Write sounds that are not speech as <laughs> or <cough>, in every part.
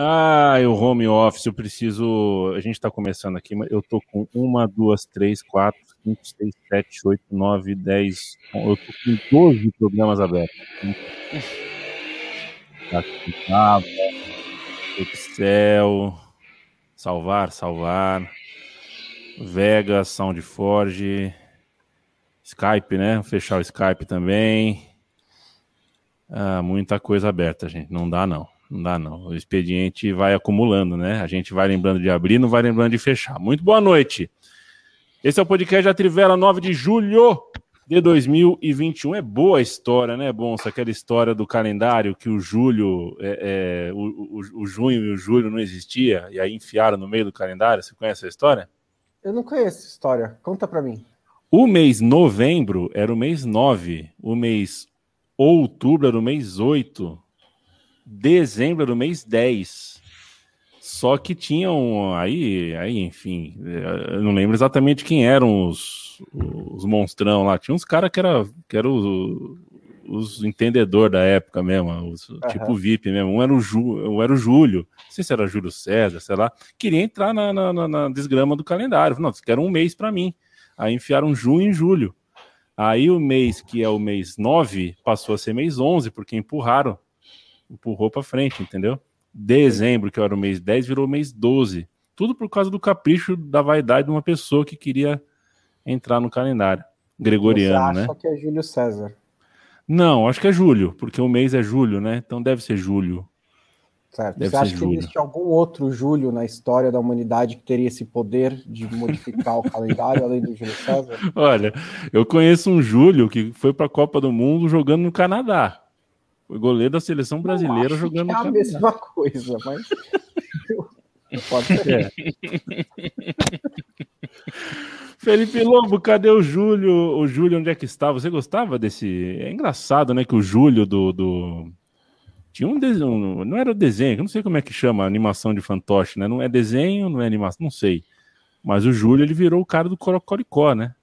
Ah, o home office, eu preciso. A gente está começando aqui, mas eu tô com uma, duas, três, quatro, cinco, seis, sete, oito, nove, dez. Eu tô com 12 programas abertos. Aqui, tá, Excel, salvar, salvar, Vega, SoundForge, Skype, né? Fechar o Skype também. Ah, muita coisa aberta, gente. Não dá, não. Não dá, não. O expediente vai acumulando, né? A gente vai lembrando de abrir, não vai lembrando de fechar. Muito boa noite. Esse é o podcast da Trivela 9 de julho de 2021. É boa a história, né, Bonsa? Aquela história do calendário que o julho, é, é, o, o, o, junho e o julho não existia, e aí enfiaram no meio do calendário. Você conhece a história? Eu não conheço essa história. Conta para mim. O mês novembro era o mês 9, o mês outubro era o mês 8, dezembro do mês 10. Só que tinham aí, aí, enfim, eu não lembro exatamente quem eram os, os monstrão lá. Tinha uns caras que eram que era os, os entendedor da época mesmo, os, uhum. tipo VIP mesmo. Um era, o Ju, um era o Júlio, não sei se era Júlio César, sei lá. Queria entrar na, na, na desgrama do calendário. Não, quero um mês para mim. Aí enfiaram junho e julho. Aí o mês que é o mês 9 passou a ser mês 11, porque empurraram empurrou para frente, entendeu? Dezembro, que era o mês 10, virou o mês 12. Tudo por causa do capricho da vaidade de uma pessoa que queria entrar no calendário gregoriano, Você acha né? que é Júlio César? Não, acho que é julho, porque o mês é julho, né? Então deve ser julho. Certo. Deve Você acha julho. que existe algum outro Júlio na história da humanidade que teria esse poder de modificar o calendário além do Júlio César? <laughs> Olha, eu conheço um Júlio que foi para a Copa do Mundo jogando no Canadá. Foi goleiro da seleção brasileira jogando. é a mesma coisa, mas. <laughs> Pode ser. Felipe Lobo, cadê o Júlio? O Júlio, onde é que está? Você gostava desse. É engraçado, né? Que o Júlio do. do... Tinha um desenho. Não era desenho, não sei como é que chama a animação de fantoche, né? Não é desenho, não é animação, não sei. Mas o Júlio, ele virou o cara do Corocoricó, né?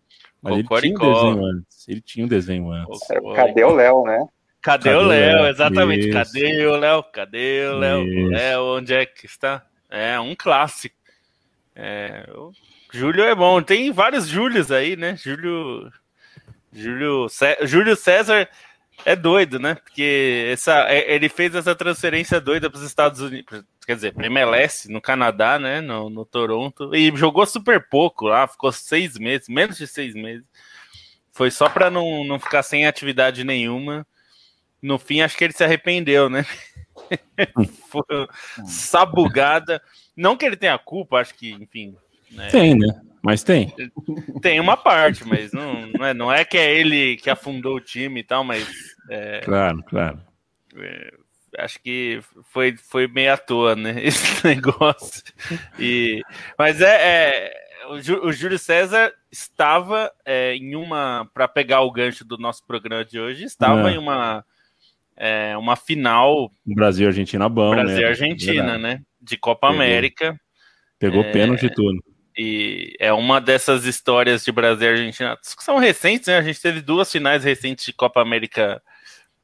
Mas ele tinha um desenho antes. Ele tinha um desenho antes. Cadê o Léo, né? Cadê, Cadê o Léo? Exatamente. Isso. Cadê o Léo? Cadê o Léo? Léo, onde é que está? É um clássico. É, o Júlio é bom. Tem vários Júlios aí, né? Júlio. Júlio, Cé... Júlio César é doido, né? Porque essa, é, ele fez essa transferência doida para os Estados Unidos, quer dizer, para MLS, no Canadá, né? No, no Toronto, e jogou super pouco lá, ficou seis meses, menos de seis meses. Foi só para não, não ficar sem atividade nenhuma no fim acho que ele se arrependeu, né? <laughs> Foi sabugada. Não que ele tenha culpa, acho que, enfim. Né? Tem, né? Mas tem. Tem uma parte, mas não, não, é, não é que é ele que afundou o time e tal, mas. É, claro, claro. É, acho que foi, foi meio à toa, né? <laughs> Esse negócio. E, mas é, é o, Júlio César estava é, em uma. Para pegar o gancho do nosso programa de hoje, estava é. em uma é, uma final. Brasil Argentina bom, Brasil né? Argentina, né? De Copa Pegou. América. Pegou é, pênalti tudo. E é uma dessas histórias de Brasil e Argentina que são recentes, né? A gente teve duas finais recentes de Copa América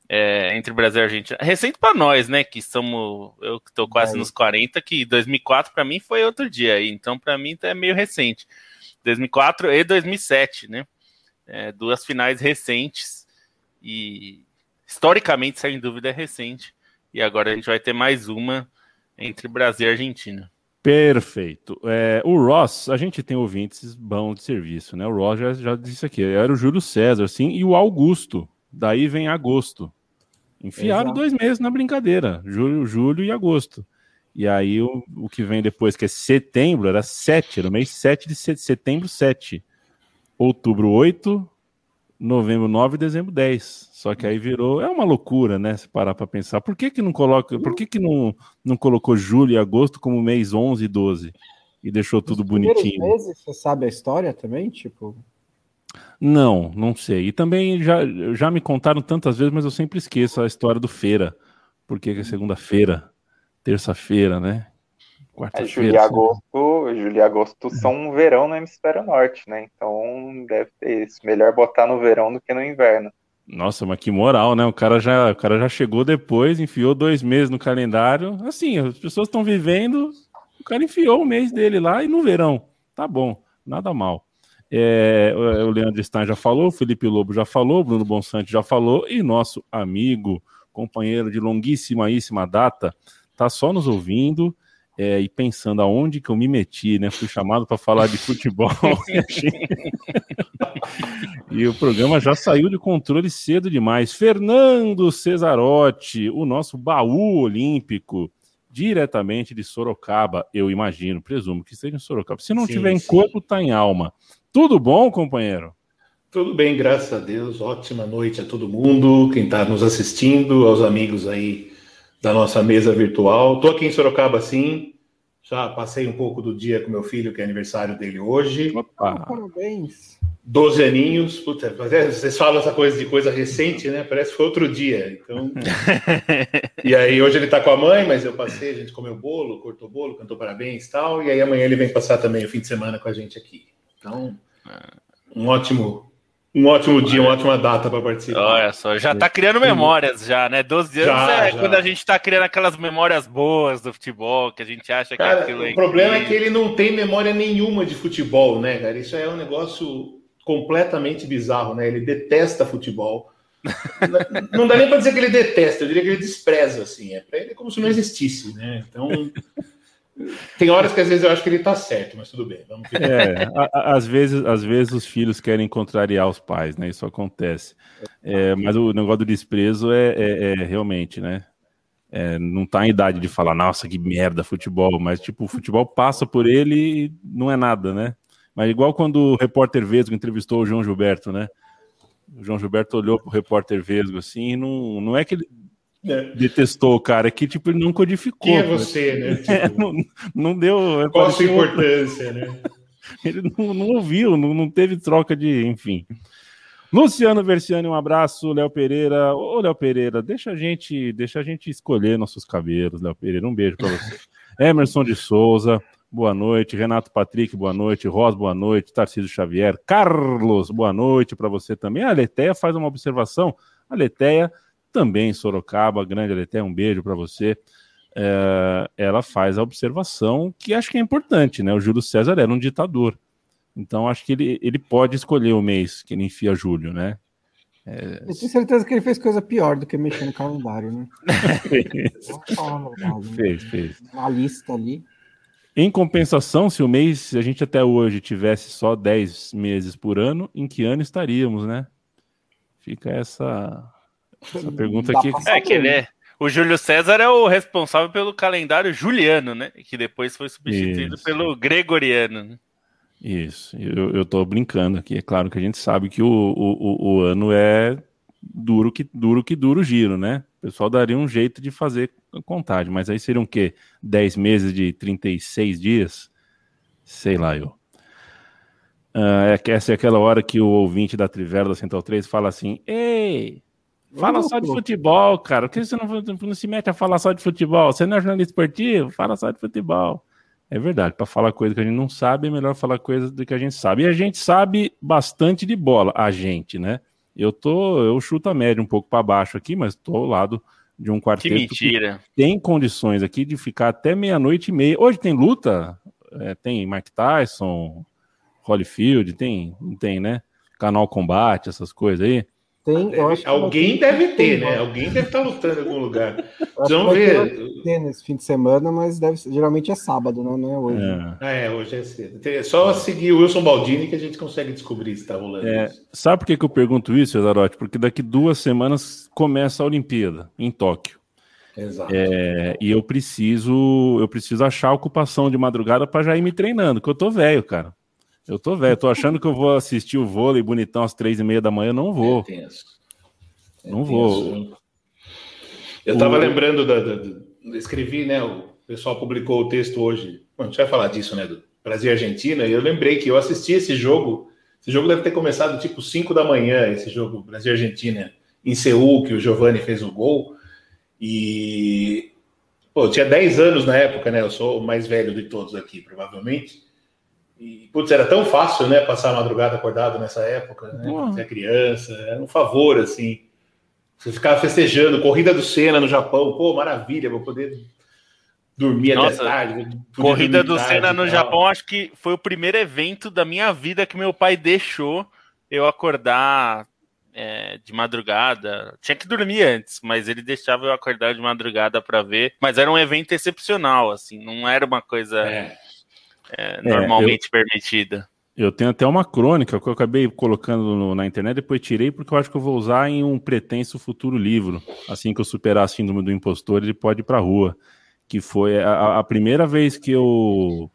é, entre Brasil e Argentina. Recente para nós, né? Que somos. Eu que tô quase é. nos 40, que 2004 para mim foi outro dia aí. Então, para mim, é meio recente. 2004 e 2007, né? É, duas finais recentes. E historicamente, sem dúvida, é recente. E agora a gente vai ter mais uma entre Brasil e Argentina. Perfeito. É, o Ross, a gente tem ouvintes bons de serviço, né? O Ross já, já disse aqui, era o Júlio César, sim, e o Augusto. Daí vem agosto. Enfiaram Exato. dois meses na brincadeira, julho, julho e agosto. E aí o, o que vem depois, que é setembro, era sete, era o mês 7 de setembro, 7. Outubro 8, novembro 9 e dezembro 10. Só que aí virou. É uma loucura, né? Se parar para pensar. Por que, que não coloca. Por que, que não, não colocou julho e agosto como mês 11 e 12? E deixou tudo Os bonitinho. meses, você sabe a história também? Tipo. Não, não sei. E também já, já me contaram tantas vezes, mas eu sempre esqueço a história do feira. Porque é segunda-feira, terça-feira, né? É, julho e agosto, julho e agosto são um verão no hemisfério norte, né? Então deve ter isso. Melhor botar no verão do que no inverno. Nossa, mas que moral, né? O cara já, o cara já chegou depois, enfiou dois meses no calendário. Assim, as pessoas estão vivendo, o cara enfiou o mês dele lá e no verão. Tá bom, nada mal. É, o Leandro Stein já falou, o Felipe Lobo já falou, o Bruno Bonsante já falou, e nosso amigo, companheiro de longuíssima data, tá só nos ouvindo é, e pensando aonde que eu me meti, né? Fui chamado para falar de futebol <laughs> e o programa já saiu de controle cedo demais. Fernando Cesarotti, o nosso baú olímpico, diretamente de Sorocaba, eu imagino, presumo que esteja em Sorocaba. Se não sim, tiver em sim. corpo, tá em alma. Tudo bom, companheiro? Tudo bem, graças a Deus. Ótima noite a todo mundo, quem está nos assistindo, aos amigos aí da nossa mesa virtual. Estou aqui em Sorocaba, sim. Já passei um pouco do dia com meu filho, que é aniversário dele hoje. Opa! Parabéns! 12 aninhos. Puta, é, vocês falam essa coisa de coisa recente, né? Parece que foi outro dia. Então... <laughs> e aí, hoje ele tá com a mãe, mas eu passei, a gente comeu bolo, cortou bolo, cantou parabéns e tal. E aí, amanhã ele vem passar também o fim de semana com a gente aqui. Então, um ótimo um ótimo dia, uma ótima data para participar. Olha só, já tá criando memórias já, né? 12 anos já, é já. quando a gente tá criando aquelas memórias boas do futebol, que a gente acha cara, que aquilo é O problema é que ele não tem memória nenhuma de futebol, né, cara? Isso é um negócio completamente bizarro, né? Ele detesta futebol. <laughs> não dá nem para dizer que ele detesta, eu diria que ele despreza, assim. É para ele como se não existisse, né? Então, tem horas que às vezes eu acho que ele tá certo, mas tudo bem. Vamos é, a, às, vezes, às vezes os filhos querem contrariar os pais, né? Isso acontece. É, mas o negócio do desprezo é, é, é realmente, né? É, não tá em idade de falar, nossa, que merda futebol, mas tipo, o futebol passa por ele e não é nada, né? Mas igual quando o repórter Vesgo entrevistou o João Gilberto, né? O João Gilberto olhou pro repórter Vesgo assim, não, não é que ele é. detestou o cara, que tipo, ele não codificou. Quem é você, né? <laughs> Tipo, é, não, não, deu. Qual a sua importância, né? <laughs> Ele não, não ouviu, não, não teve troca de. Enfim. Luciano Versiani, um abraço. Léo Pereira. Ô, Léo Pereira, deixa a gente, deixa a gente escolher nossos cabelos, Léo Pereira. Um beijo para você. <laughs> Emerson de Souza, boa noite. Renato Patrick, boa noite. Ros, boa noite. Tarcísio Xavier. Carlos, boa noite para você também. A Leteia faz uma observação. A Leteia também em Sorocaba, grande Aleté, um beijo para você. É, ela faz a observação que acho que é importante, né? O Júlio César era um ditador. Então acho que ele, ele pode escolher o mês que ele enfia Júlio, né? É... Eu tenho certeza que ele fez coisa pior do que mexer no calendário, né? <laughs> fez. Né? fez, fez. Uma lista ali. Em compensação, se o mês, se a gente até hoje tivesse só 10 meses por ano, em que ano estaríamos, né? Fica essa essa pergunta aqui. É que ele é. O Júlio César é o responsável pelo calendário juliano, né? Que depois foi substituído Isso. pelo gregoriano. Né? Isso, eu, eu tô brincando aqui. É claro que a gente sabe que o, o, o, ano é duro que duro que duro giro, né? O pessoal daria um jeito de fazer a contagem, mas aí seriam o quê? 10 meses de 36 dias? Sei lá, eu. Uh, essa é aquela hora que o ouvinte da Trivela da Central 3 fala assim: Ei, Fala só de futebol, cara. Por que você não, não, se mete a falar só de futebol? Você não é jornalista esportivo? Fala só de futebol. É verdade, para falar coisa que a gente não sabe, é melhor falar coisa do que a gente sabe. E a gente sabe bastante de bola, a gente, né? Eu tô, eu chuto a média um pouco para baixo aqui, mas tô ao lado de um quarteto que, mentira. que tem condições aqui de ficar até meia-noite e meia. Hoje tem luta, é, tem Mike Tyson, Holyfield, tem, não tem, né? Canal Combate, essas coisas aí. Tem, alguém deve ter, né? Alguém deve estar tá lutando em algum lugar. <laughs> Vamos ver. Ter nesse fim de semana, mas deve, geralmente é sábado, né? não é hoje. É, é hoje é cedo. É só seguir o Wilson Baldini que a gente consegue descobrir se está rolando. É, sabe por que, que eu pergunto isso, Cesarotti? Porque daqui duas semanas começa a Olimpíada em Tóquio. Exato. É, e eu preciso, eu preciso achar ocupação de madrugada para já ir me treinando, que eu tô velho, cara. Eu tô velho, tô achando que eu vou assistir o vôlei bonitão às três e meia da manhã, não vou. É. É não tenso. vou. Eu tava o... lembrando da, da, da, escrevi, né? O pessoal publicou o texto hoje. Bom, a gente vai falar disso, né? Do Brasil e Argentina. E eu lembrei que eu assisti esse jogo. Esse jogo deve ter começado tipo 5 da manhã, esse jogo Brasil e Argentina, em Seul, que o Giovani fez o gol. E Pô, eu tinha 10 anos na época, né? Eu sou o mais velho de todos aqui, provavelmente. E, putz, era tão fácil, né, passar a madrugada acordado nessa época, né? Você é criança, era um favor, assim. Você ficava festejando, corrida do Senna no Japão, pô, maravilha, vou poder dormir Nossa, até tarde. Corrida do Senna no Japão, acho que foi o primeiro evento da minha vida que meu pai deixou eu acordar é, de madrugada. Tinha que dormir antes, mas ele deixava eu acordar de madrugada para ver. Mas era um evento excepcional, assim, não era uma coisa é. É, é normalmente eu, permitida. Eu tenho até uma crônica que eu acabei colocando no, na internet, depois tirei, porque eu acho que eu vou usar em um pretenso futuro livro. Assim que eu superar a síndrome do impostor, ele pode ir para rua. Que foi a, a primeira vez que eu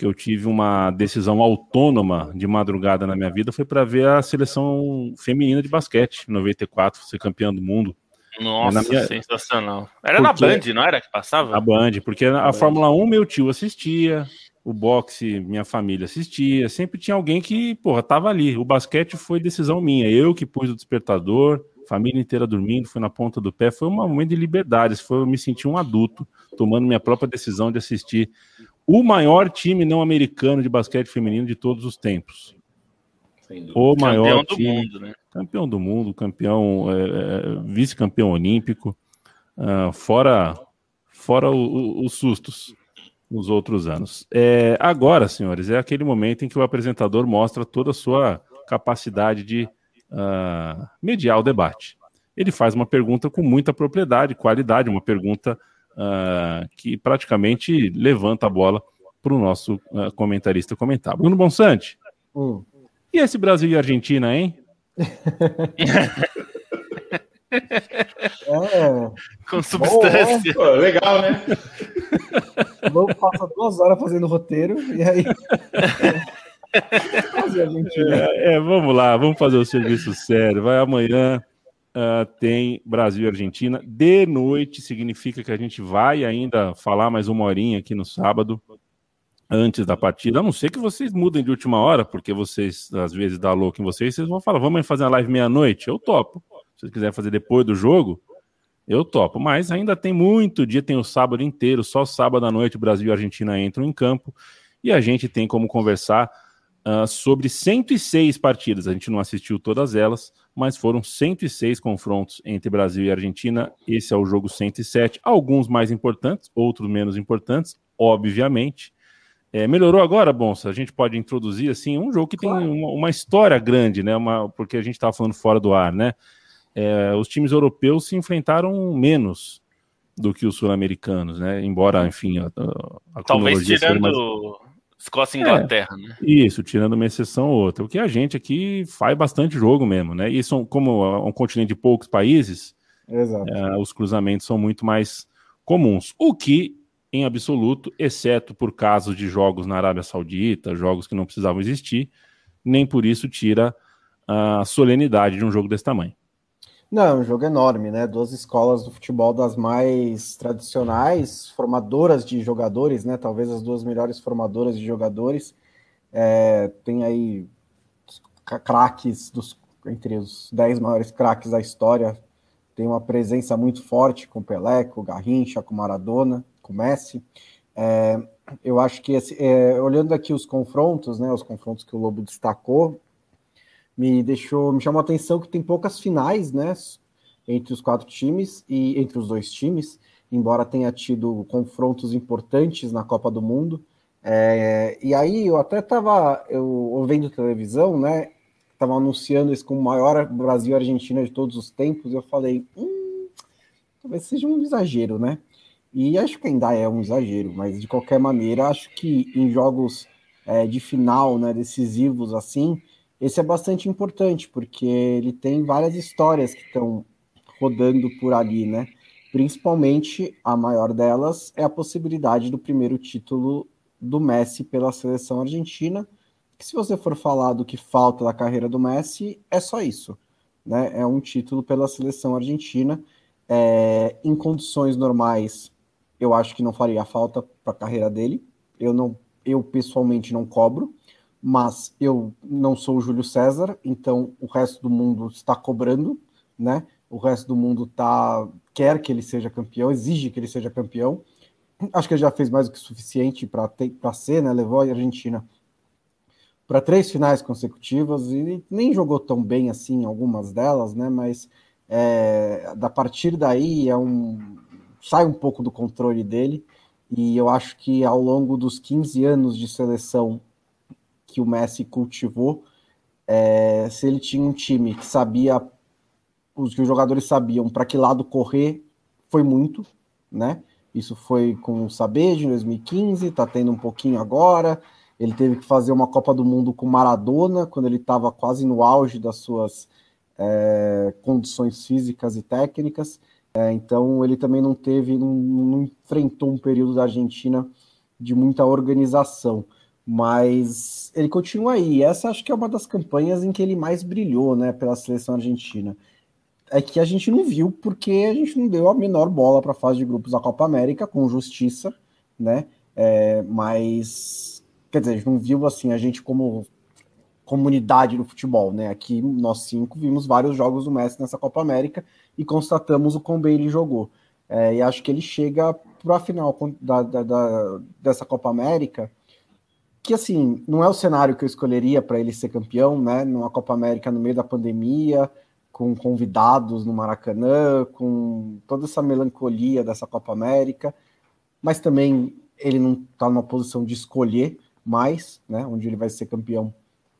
que eu tive uma decisão autônoma de madrugada na minha vida foi para ver a seleção feminina de basquete, 94, ser campeã do mundo. Nossa, minha... sensacional. Era porque... na Band, não era que passava? Na Band, porque a, a Fórmula 1 meu tio assistia, o boxe minha família assistia, sempre tinha alguém que, porra, tava ali. O basquete foi decisão minha, eu que pus o despertador, família inteira dormindo, foi na ponta do pé, foi um momento de liberdade, foi eu me sentir um adulto, tomando minha própria decisão de assistir o maior time não americano de basquete feminino de todos os tempos. O maior campeão time, do mundo, né? Campeão do mundo, campeão, é, é, vice-campeão olímpico, uh, fora, fora o, o, os sustos nos outros anos. É, agora, senhores, é aquele momento em que o apresentador mostra toda a sua capacidade de uh, mediar o debate. Ele faz uma pergunta com muita propriedade, qualidade, uma pergunta uh, que praticamente levanta a bola para o nosso uh, comentarista comentar. Bruno Bonsante, hum. e esse Brasil e Argentina, hein? <laughs> É. Com substância. Bom, legal, né? Vamos passar duas horas fazendo roteiro e aí. <laughs> É, é, vamos lá, vamos fazer o serviço sério. Vai amanhã uh, tem Brasil e Argentina. De noite significa que a gente vai ainda falar mais uma horinha aqui no sábado, antes da partida. A não ser que vocês mudem de última hora, porque vocês, às vezes, dá louco em vocês, vocês vão falar, vamos fazer a live meia-noite? Eu topo. Se vocês quiserem fazer depois do jogo, eu topo. Mas ainda tem muito dia, tem o sábado inteiro, só sábado à noite Brasil e Argentina entram em campo. E a gente tem como conversar uh, sobre 106 partidas. A gente não assistiu todas elas, mas foram 106 confrontos entre Brasil e Argentina. Esse é o jogo 107. Alguns mais importantes, outros menos importantes, obviamente. É, melhorou agora, Bonsa? A gente pode introduzir assim um jogo que claro. tem uma, uma, história grande, né? Uma, porque a gente estava falando fora do ar, né? É, os times europeus se enfrentaram menos do que os sul-americanos, né? Embora, enfim, a, a talvez tirando mais... Escócia e Inglaterra, é, né? Isso, tirando uma exceção ou outra. O que a gente aqui faz bastante jogo mesmo, né? E são, como é um continente de poucos países, é, os cruzamentos são muito mais comuns. O que, em absoluto, exceto por casos de jogos na Arábia Saudita, jogos que não precisavam existir, nem por isso tira a solenidade de um jogo desse tamanho. Não, é um jogo enorme, né? Duas escolas do futebol das mais tradicionais, formadoras de jogadores, né? Talvez as duas melhores formadoras de jogadores. É, tem aí craques dos entre os dez maiores craques da história. Tem uma presença muito forte com Pelé, com Garrincha, com Maradona, com Messi. É, eu acho que esse, é, olhando aqui os confrontos, né? Os confrontos que o Lobo destacou, me deixou, me chamou a atenção que tem poucas finais, né, entre os quatro times e entre os dois times, embora tenha tido confrontos importantes na Copa do Mundo. É, e aí eu até estava eu ouvindo televisão, né, estava anunciando isso como maior Brasil Argentina de todos os tempos. E eu falei, hum, talvez seja um exagero, né? E acho que ainda é um exagero, mas de qualquer maneira, acho que em jogos é, de final, né, decisivos assim, esse é bastante importante, porque ele tem várias histórias que estão rodando por ali, né? Principalmente a maior delas é a possibilidade do primeiro título do Messi pela seleção argentina. Que se você for falar do que falta da carreira do Messi, é só isso, né? É um título pela seleção argentina. É, em condições normais, eu acho que não faria falta para a carreira dele. Eu não, eu pessoalmente não cobro mas eu não sou o Júlio César, então o resto do mundo está cobrando, né? O resto do mundo tá quer que ele seja campeão, exige que ele seja campeão. Acho que ele já fez mais do que suficiente para ser, né? Levou a Argentina para três finais consecutivas e nem jogou tão bem assim algumas delas, né? Mas é, da partir daí é um sai um pouco do controle dele e eu acho que ao longo dos 15 anos de seleção que o Messi cultivou, é, se ele tinha um time que sabia, os que os jogadores sabiam para que lado correr, foi muito, né? Isso foi com o Sabejo em 2015, está tendo um pouquinho agora. Ele teve que fazer uma Copa do Mundo com Maradona, quando ele estava quase no auge das suas é, condições físicas e técnicas. É, então ele também não teve, não, não, enfrentou um período da Argentina de muita organização, mas ele continua aí. Essa acho que é uma das campanhas em que ele mais brilhou, né, pela seleção argentina. É que a gente não viu porque a gente não deu a menor bola para a fase de grupos da Copa América com justiça, né? É, mas quer dizer, a gente não viu assim a gente como comunidade do futebol, né? Aqui nós cinco vimos vários jogos do Messi nessa Copa América e constatamos o quão bem ele jogou. É, e acho que ele chega para a final da, da, da, dessa Copa América, que assim, não é o cenário que eu escolheria para ele ser campeão, né? Numa Copa América no meio da pandemia, com convidados no Maracanã, com toda essa melancolia dessa Copa América, mas também ele não está numa posição de escolher mais, né? Onde ele vai ser campeão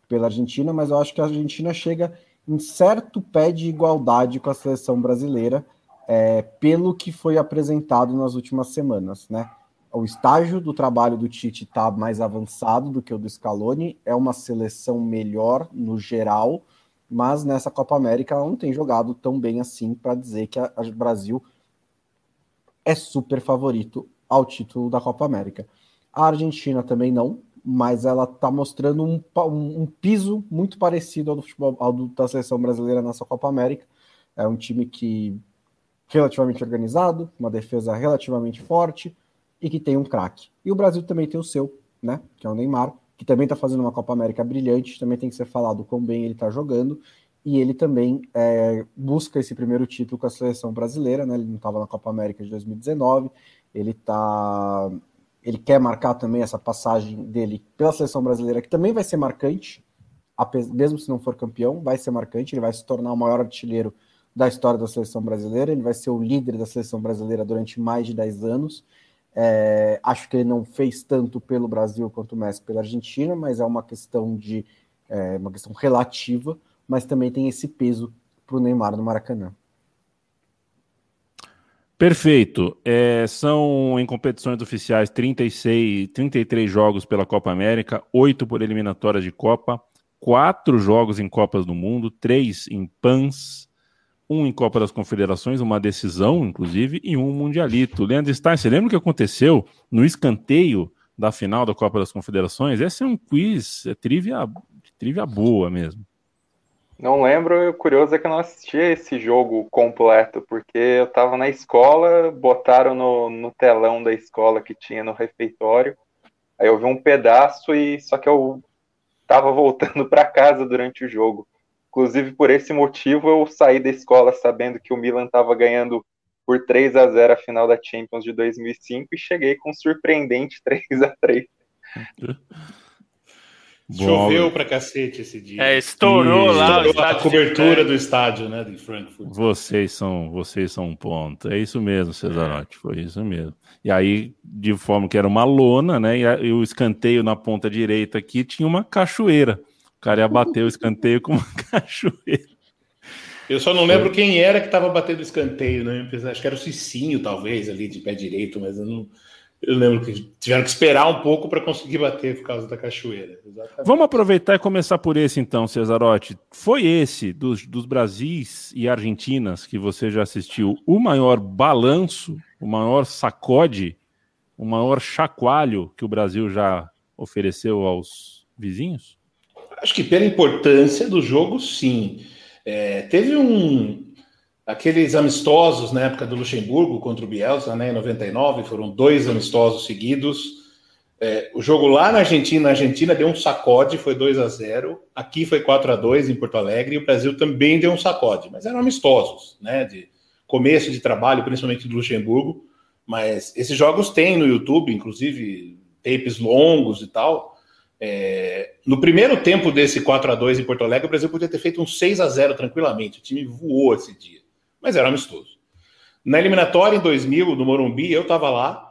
pela Argentina, mas eu acho que a Argentina chega em certo pé de igualdade com a seleção brasileira, é, pelo que foi apresentado nas últimas semanas, né? O estágio do trabalho do Tite está mais avançado do que o do Scaloni, é uma seleção melhor no geral, mas nessa Copa América ela não tem jogado tão bem assim para dizer que o Brasil é super favorito ao título da Copa América. A Argentina também não, mas ela está mostrando um, um, piso muito parecido ao do futebol ao do, da seleção brasileira nessa Copa América. É um time que relativamente organizado, uma defesa relativamente forte e que tem um craque. E o Brasil também tem o seu, né? Que é o Neymar, que também está fazendo uma Copa América brilhante. Também tem que ser falado quão bem ele está jogando. E ele também é, busca esse primeiro título com a seleção brasileira, né? Ele não estava na Copa América de 2019. Ele está ele quer marcar também essa passagem dele pela seleção brasileira, que também vai ser marcante, mesmo se não for campeão, vai ser marcante, ele vai se tornar o maior artilheiro da história da seleção brasileira, ele vai ser o líder da seleção brasileira durante mais de 10 anos. É, acho que ele não fez tanto pelo Brasil quanto o Messi pela Argentina, mas é uma questão de é, uma questão relativa, mas também tem esse peso para o Neymar no Maracanã. Perfeito. É, são em competições oficiais 36, 33 jogos pela Copa América, 8 por eliminatórias de Copa, 4 jogos em Copas do Mundo, 3 em PANs, um em Copa das Confederações, uma decisão, inclusive, e um Mundialito. Leandro Stein, você lembra o que aconteceu no escanteio da final da Copa das Confederações? Esse é um quiz, é trivia, trivia boa mesmo. Não lembro, o curioso é que eu não assisti esse jogo completo, porque eu estava na escola, botaram no, no telão da escola que tinha no refeitório, aí eu vi um pedaço e só que eu estava voltando <laughs> para casa durante o jogo. Inclusive, por esse motivo, eu saí da escola sabendo que o Milan estava ganhando por 3 a 0 a final da Champions de 2005 e cheguei com um surpreendente <laughs> 3 a 3 Choveu pra cacete esse dia. É, estourou e... lá estourou a cobertura do estádio, né, de Frankfurt. Vocês são, vocês são um ponto. É isso mesmo, Cesarotti, foi isso mesmo. E aí, de forma que era uma lona, né, e, a, e o escanteio na ponta direita aqui tinha uma cachoeira. O cara ia bater o escanteio com uma <laughs> cachoeira. Eu só não lembro quem era que estava batendo o escanteio, né? Acho que era o Cicinho, talvez, ali de pé direito, mas eu não eu lembro que tiveram que esperar um pouco para conseguir bater por causa da cachoeira. Exatamente. Vamos aproveitar e começar por esse então, Cesarotti. Foi esse dos, dos Brasis e Argentinas que você já assistiu o maior balanço, o maior sacode, o maior chacoalho que o Brasil já ofereceu aos vizinhos? Acho que pela importância do jogo, sim. É, teve um, aqueles amistosos na época do Luxemburgo contra o Bielsa, né, em 99, foram dois amistosos seguidos. É, o jogo lá na Argentina, a Argentina deu um sacode, foi 2 a 0 Aqui foi 4 a 2 em Porto Alegre, e o Brasil também deu um sacode, mas eram amistosos, né, de começo de trabalho, principalmente do Luxemburgo. Mas esses jogos tem no YouTube, inclusive tapes longos e tal. É, no primeiro tempo desse 4 a 2 em Porto Alegre, o Brasil podia ter feito um 6 a 0 tranquilamente. O time voou esse dia, mas era amistoso. Na eliminatória em 2000, no Morumbi, eu estava lá.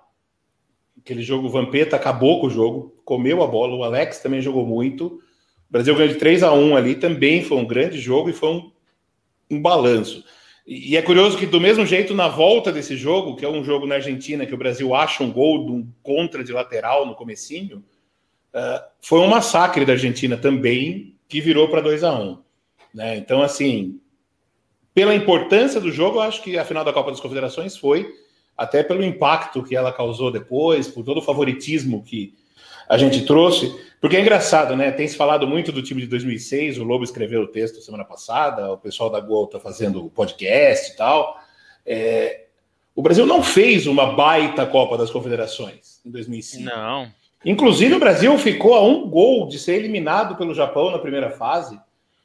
Aquele jogo Vampeta acabou com o jogo, comeu a bola. O Alex também jogou muito. O Brasil ganhou de 3 a 1 ali, também foi um grande jogo e foi um, um balanço. E é curioso que, do mesmo jeito, na volta desse jogo, que é um jogo na Argentina, que o Brasil acha um gol de um contra de lateral no comecinho, uh, foi um massacre da Argentina também, que virou para 2 a 1 né? Então, assim, pela importância do jogo, eu acho que a final da Copa das Confederações foi, até pelo impacto que ela causou depois, por todo o favoritismo que a gente trouxe, porque é engraçado, né? Tem se falado muito do time de 2006, o Lobo escreveu o texto semana passada, o pessoal da Gol está fazendo o podcast e tal. É... O Brasil não fez uma baita Copa das Confederações em 2005. Não. Inclusive, o Brasil ficou a um gol de ser eliminado pelo Japão na primeira fase.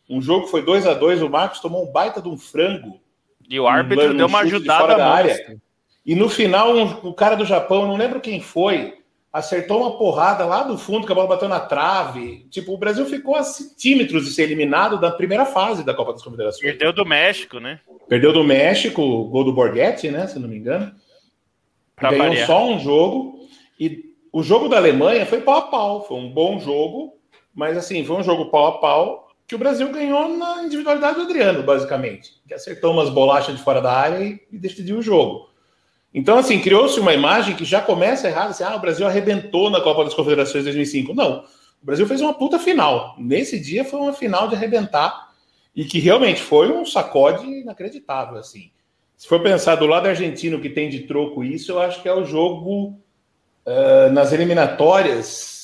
Um jogo foi 2 a 2 o Marcos tomou um baita de um frango. E o árbitro um, deu uma ajudada da área. E no final, um, o cara do Japão, não lembro quem foi, acertou uma porrada lá do fundo, que a bola bateu na trave. Tipo, o Brasil ficou a centímetros de ser eliminado da primeira fase da Copa das Confederações. Perdeu do México, né? Perdeu do México, gol do Borghetti, né? Se não me engano. Pra Ganhou variar. só um jogo. E o jogo da Alemanha foi pau a pau. Foi um bom jogo, mas assim, foi um jogo pau a pau que o Brasil ganhou na individualidade do Adriano, basicamente. Que acertou umas bolachas de fora da área e, e decidiu o jogo. Então, assim, criou-se uma imagem que já começa errada, assim, ah, o Brasil arrebentou na Copa das Confederações 2005. Não, o Brasil fez uma puta final. Nesse dia foi uma final de arrebentar e que realmente foi um sacode inacreditável, assim. Se for pensar do lado argentino que tem de troco isso, eu acho que é o jogo uh, nas eliminatórias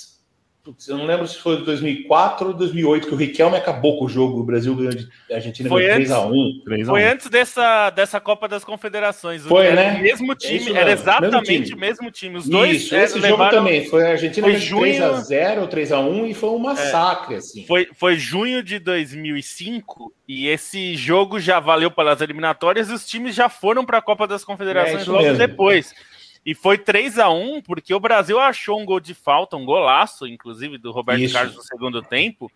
Putz, eu não lembro se foi 2004 ou 2008 que o Riquelme acabou com o jogo. O Brasil ganhou de Argentina foi 3x1. Foi antes dessa, dessa Copa das Confederações. Foi, né? O mesmo time, era exatamente o mesmo time. Os dois Isso, esse levaram... jogo também. Foi a Argentina foi junho... 3x0 ou 3x1 e foi um massacre, é, assim. Foi, foi junho de 2005 e esse jogo já valeu pelas eliminatórias e os times já foram para a Copa das Confederações é, logo mesmo. depois. E foi 3 a 1 porque o Brasil achou um gol de falta, um golaço, inclusive, do Roberto Isso. Carlos no segundo tempo.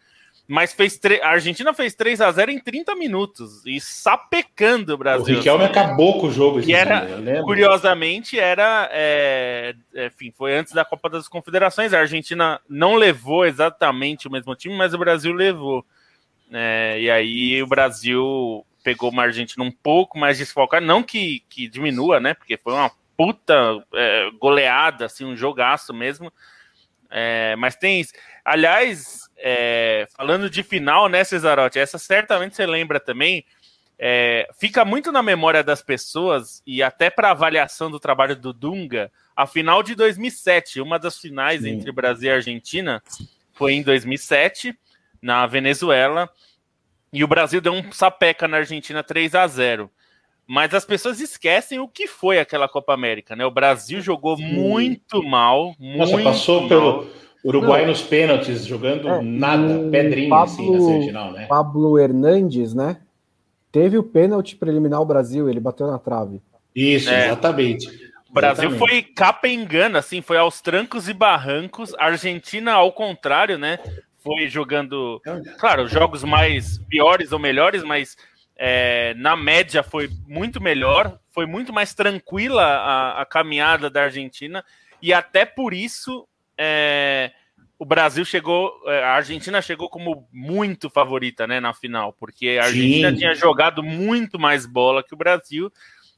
Mas fez tre... a Argentina fez 3 a 0 em 30 minutos e sapecando o Brasil. O Riquelme assim. acabou com o jogo. E era, curiosamente, era. É... Enfim, foi antes da Copa das Confederações. A Argentina não levou exatamente o mesmo time, mas o Brasil levou. É... E aí o Brasil pegou uma Argentina um pouco mais desfalcada. Não que, que diminua, né? Porque foi uma puta é, goleada, assim, um jogaço mesmo. É, mas tem. Aliás, é, falando de final, né, Cesarotti? Essa certamente você lembra também. É, fica muito na memória das pessoas e até para avaliação do trabalho do Dunga. A final de 2007, uma das finais Sim. entre Brasil e Argentina, foi em 2007, na Venezuela. E o Brasil deu um sapeca na Argentina 3 a 0 mas as pessoas esquecem o que foi aquela Copa América, né? O Brasil jogou Sim. muito mal. Nossa, muito passou mal. pelo Uruguai Não. nos pênaltis, jogando é, nada, pedrinho Pablo, assim na semifinal, né? Pablo Hernandes, né? Teve o pênalti para eliminar o Brasil, ele bateu na trave. Isso, é. exatamente. O Brasil exatamente. foi capengando, assim, foi aos trancos e barrancos. A Argentina, ao contrário, né? Foi jogando, claro, jogos mais piores ou melhores, mas é, na média foi muito melhor, foi muito mais tranquila a, a caminhada da Argentina e até por isso é, o Brasil chegou, é, a Argentina chegou como muito favorita, né, na final, porque a Argentina Sim. tinha jogado muito mais bola que o Brasil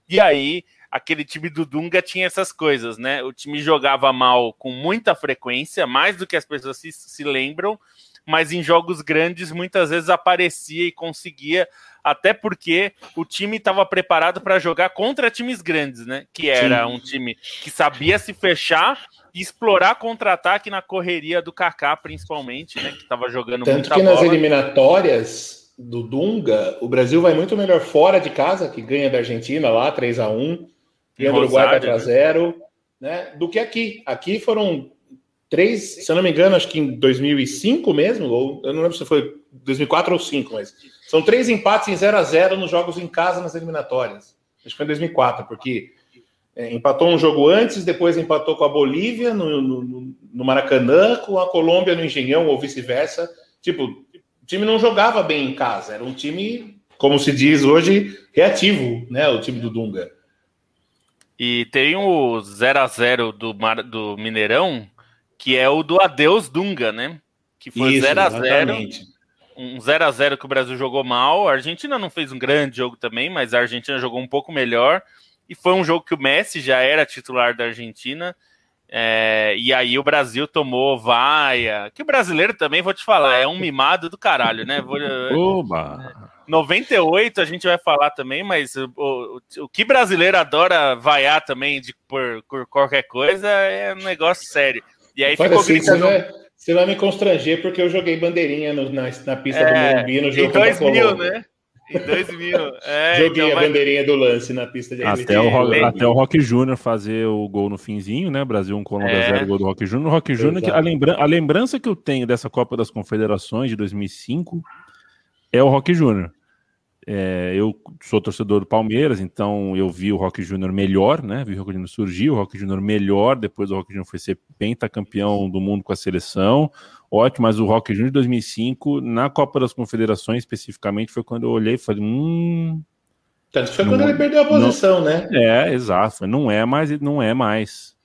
e aí aquele time do Dunga tinha essas coisas, né? O time jogava mal com muita frequência, mais do que as pessoas se, se lembram, mas em jogos grandes muitas vezes aparecia e conseguia até porque o time estava preparado para jogar contra times grandes, né? Que era Sim. um time que sabia se fechar e explorar contra-ataque na correria do Kaká, principalmente, né? Que estava jogando Tanto que bola. nas eliminatórias do Dunga, o Brasil vai muito melhor fora de casa, que ganha da Argentina lá 3 a 1 ganha do Uruguai 4 a 0 né? né? Do que aqui. Aqui foram três, se eu não me engano, acho que em 2005 mesmo, ou eu não lembro se foi 2004 ou 2005, mas são três empates em 0 a 0 nos jogos em casa nas eliminatórias. Acho que foi em 2004, porque É, empatou um jogo antes, depois empatou com a Bolívia no, no, no Maracanã, com a Colômbia no Engenhão, ou vice-versa. Tipo, o time não jogava bem em casa, era um time, como se diz hoje, reativo, né? O time do Dunga. E tem o 0 a 0 do, do Mineirão, que é o do Adeus Dunga, né? Que foi 0 a 0 um 0 a 0 que o Brasil jogou mal. A Argentina não fez um grande jogo também, mas a Argentina jogou um pouco melhor. E foi um jogo que o Messi já era titular da Argentina. É, e aí o Brasil tomou vaia. Que o brasileiro também, vou te falar, é um mimado do caralho, né? Vou, Oba! 98 a gente vai falar também, mas o, o, o que brasileiro adora vaiar também de, por, por qualquer coisa é um negócio sério. E aí ficou assim, gritando... Você vai, você vai me constranger porque eu joguei bandeirinha no, na, na pista é, do Morumbi no jogo Em 2000, né? Em 2000. <laughs> É, Joguei então, a bandeirinha do lance na pista de até o, Rock, até o Rock Júnior fazer o gol no finzinho, né? Brasil 1 Colômbia é. 0, gol do Rock Júnior. O Rock Júnior, a, lembra, a lembrança que eu tenho dessa Copa das Confederações de 2005 é o Rock Júnior. É, eu sou torcedor do Palmeiras, então eu vi o Rock Júnior melhor, né? Vi o Rock Júnior surgir, o Rock Júnior melhor, depois o Rock Júnior foi ser pentacampeão do mundo com a seleção. Ótimo, mas o Rock Júnior de 2005, na Copa das Confederações especificamente, foi quando eu olhei e falei, hum. Tanto foi quando ele perdeu a posição, não, né? É, exato. Não é mais, não é mais.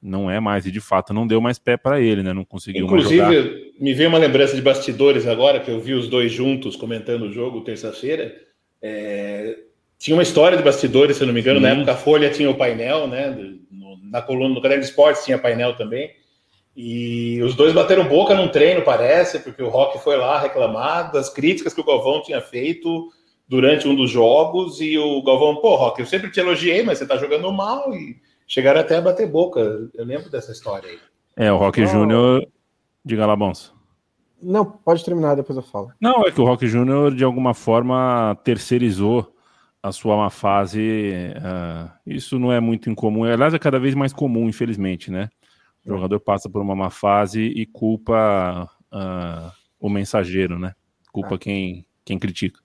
Não é mais, e de fato não deu mais pé para ele, né? Não conseguiu Inclusive, me veio uma lembrança de bastidores agora, que eu vi os dois juntos comentando o jogo terça-feira. É... Tinha uma história de bastidores, se eu não me engano, Sim. na época a Folha tinha o painel, né? No, na coluna do Caderno de Esportes tinha painel também. E os dois bateram boca num treino, parece, porque o Rock foi lá reclamar das críticas que o Galvão tinha feito durante um dos jogos. E o Galvão, pô, Rock, eu sempre te elogiei, mas você tá jogando mal. E chegaram até a bater boca. Eu lembro dessa história aí. É, o Rock oh. Júnior. Diga lá, Bons. Não, pode terminar, depois eu falo. Não, é que o Rock Júnior, de alguma forma, terceirizou a sua má fase. Uh, isso não é muito incomum. Aliás, é cada vez mais comum, infelizmente, né? O jogador passa por uma má fase e culpa uh, o mensageiro, né? Culpa ah. quem, quem critica.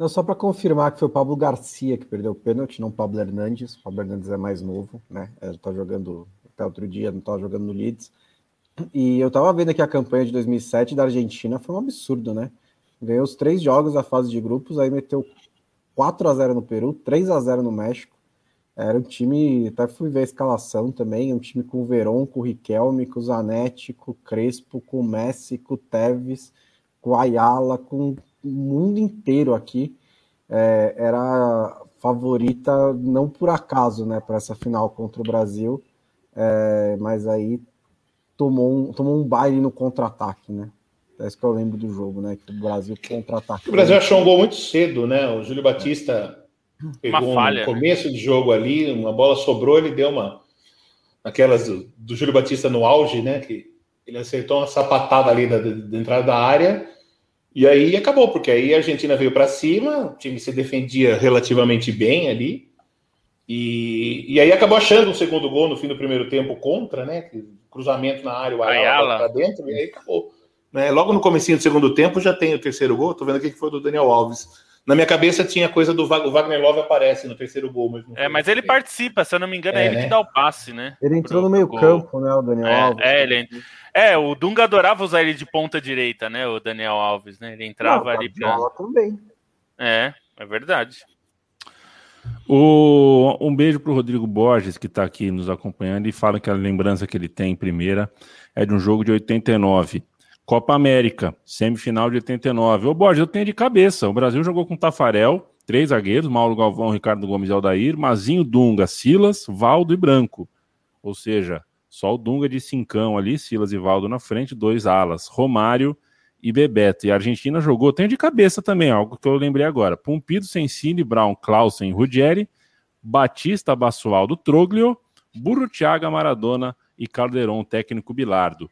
Não, só para confirmar que foi o Pablo Garcia que perdeu o pênalti, não o Pablo Hernandes. O Pablo Hernandes é mais novo, né? Ele tá jogando até outro dia, não estava jogando no Leeds. E eu estava vendo aqui a campanha de 2007 da Argentina, foi um absurdo, né? Ganhou os três jogos da fase de grupos, aí meteu 4 a 0 no Peru, 3 a 0 no México, era um time, até fui ver a escalação também, um time com o Veron, com o Riquelme, com o Zanetti, com o Crespo, com o Messi, com o Tevez, com o Ayala, com mundo inteiro aqui. É, era favorita, não por acaso, né, para essa final contra o Brasil, é, mas aí tomou um, tomou um baile no contra-ataque, né? É isso que eu lembro do jogo, né? Que o Brasil contra-ataque. O Brasil achou um gol muito cedo, né? O Júlio Batista Pegou uma falha, um né? começo né? de jogo ali, uma bola sobrou, ele deu uma. Aquelas do, do Júlio Batista no auge, né? Que ele acertou uma sapatada ali da, da entrada da área. E aí acabou, porque aí a Argentina veio para cima, o time se defendia relativamente bem ali. E, e aí acabou achando um segundo gol no fim do primeiro tempo contra, né? Cruzamento na área, o Ayala para dentro, e aí acabou. Né? Logo no comecinho do segundo tempo já tem o terceiro gol. Tô vendo aqui que foi do Daniel Alves. Na minha cabeça tinha coisa do Wagner Love aparece no terceiro gol. Mas é, mas ele participa, se eu não me engano, é, é ele né? que dá o passe, né? Ele entrou no meio campo, né, o Daniel é, Alves. É, ele, é, o Dunga adorava usar ele de ponta direita, né, o Daniel Alves, né? Ele entrava não, ali pra... também. É, é verdade. O, um beijo para o Rodrigo Borges, que está aqui nos acompanhando, e fala que a lembrança que ele tem em primeira é de um jogo de 89. Copa América, semifinal de 89. Ô Borges, eu tenho de cabeça. O Brasil jogou com Tafarel, três zagueiros, Mauro Galvão, Ricardo Gomes e Aldair, Mazinho, Dunga, Silas, Valdo e Branco. Ou seja, só o Dunga de cincão ali, Silas e Valdo na frente, dois alas, Romário e Bebeto. E a Argentina jogou, tenho de cabeça também, algo que eu lembrei agora. Pumpido, Sensini, Brown, Clausen, Ruggeri, Batista, Basualdo, Troglio, Burro, Thiago, Maradona e Calderon, técnico Bilardo.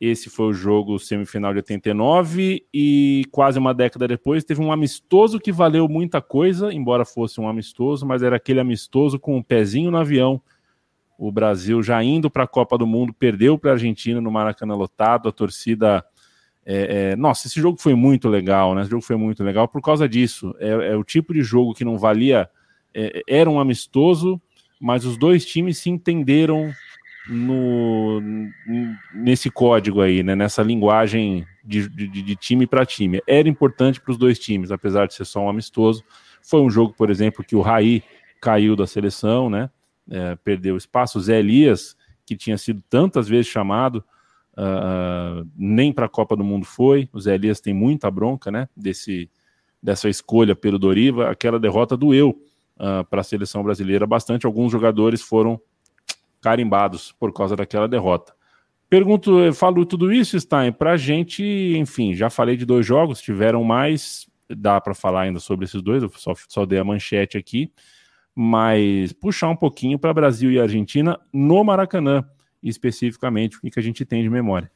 Esse foi o jogo semifinal de 89 e quase uma década depois teve um amistoso que valeu muita coisa, embora fosse um amistoso, mas era aquele amistoso com o um pezinho no avião. O Brasil já indo para a Copa do Mundo perdeu para a Argentina no Maracanã lotado, a torcida é, é, nossa, esse jogo foi muito legal, né? Esse jogo foi muito legal por causa disso. É, é o tipo de jogo que não valia, é, era um amistoso, mas os dois times se entenderam no, nesse código aí, né, nessa linguagem de, de, de time para time. Era importante para os dois times, apesar de ser só um amistoso. Foi um jogo, por exemplo, que o Raí caiu da seleção, né? É, perdeu espaço. O Zé Elias, que tinha sido tantas vezes chamado, uh, nem para a Copa do Mundo foi. O Zé Elias tem muita bronca, né? Desse, dessa escolha pelo Doriva. Aquela derrota doeu uh, para a seleção brasileira bastante. Alguns jogadores foram carimbados por causa daquela derrota. Pergunto, falo tudo isso, Stein, para a gente, enfim, já falei de dois jogos, tiveram mais, dá para falar ainda sobre esses dois, eu só, só dei a manchete aqui, mas puxar um pouquinho para Brasil e Argentina no Maracanã, especificamente, o que, a gente tem de memória.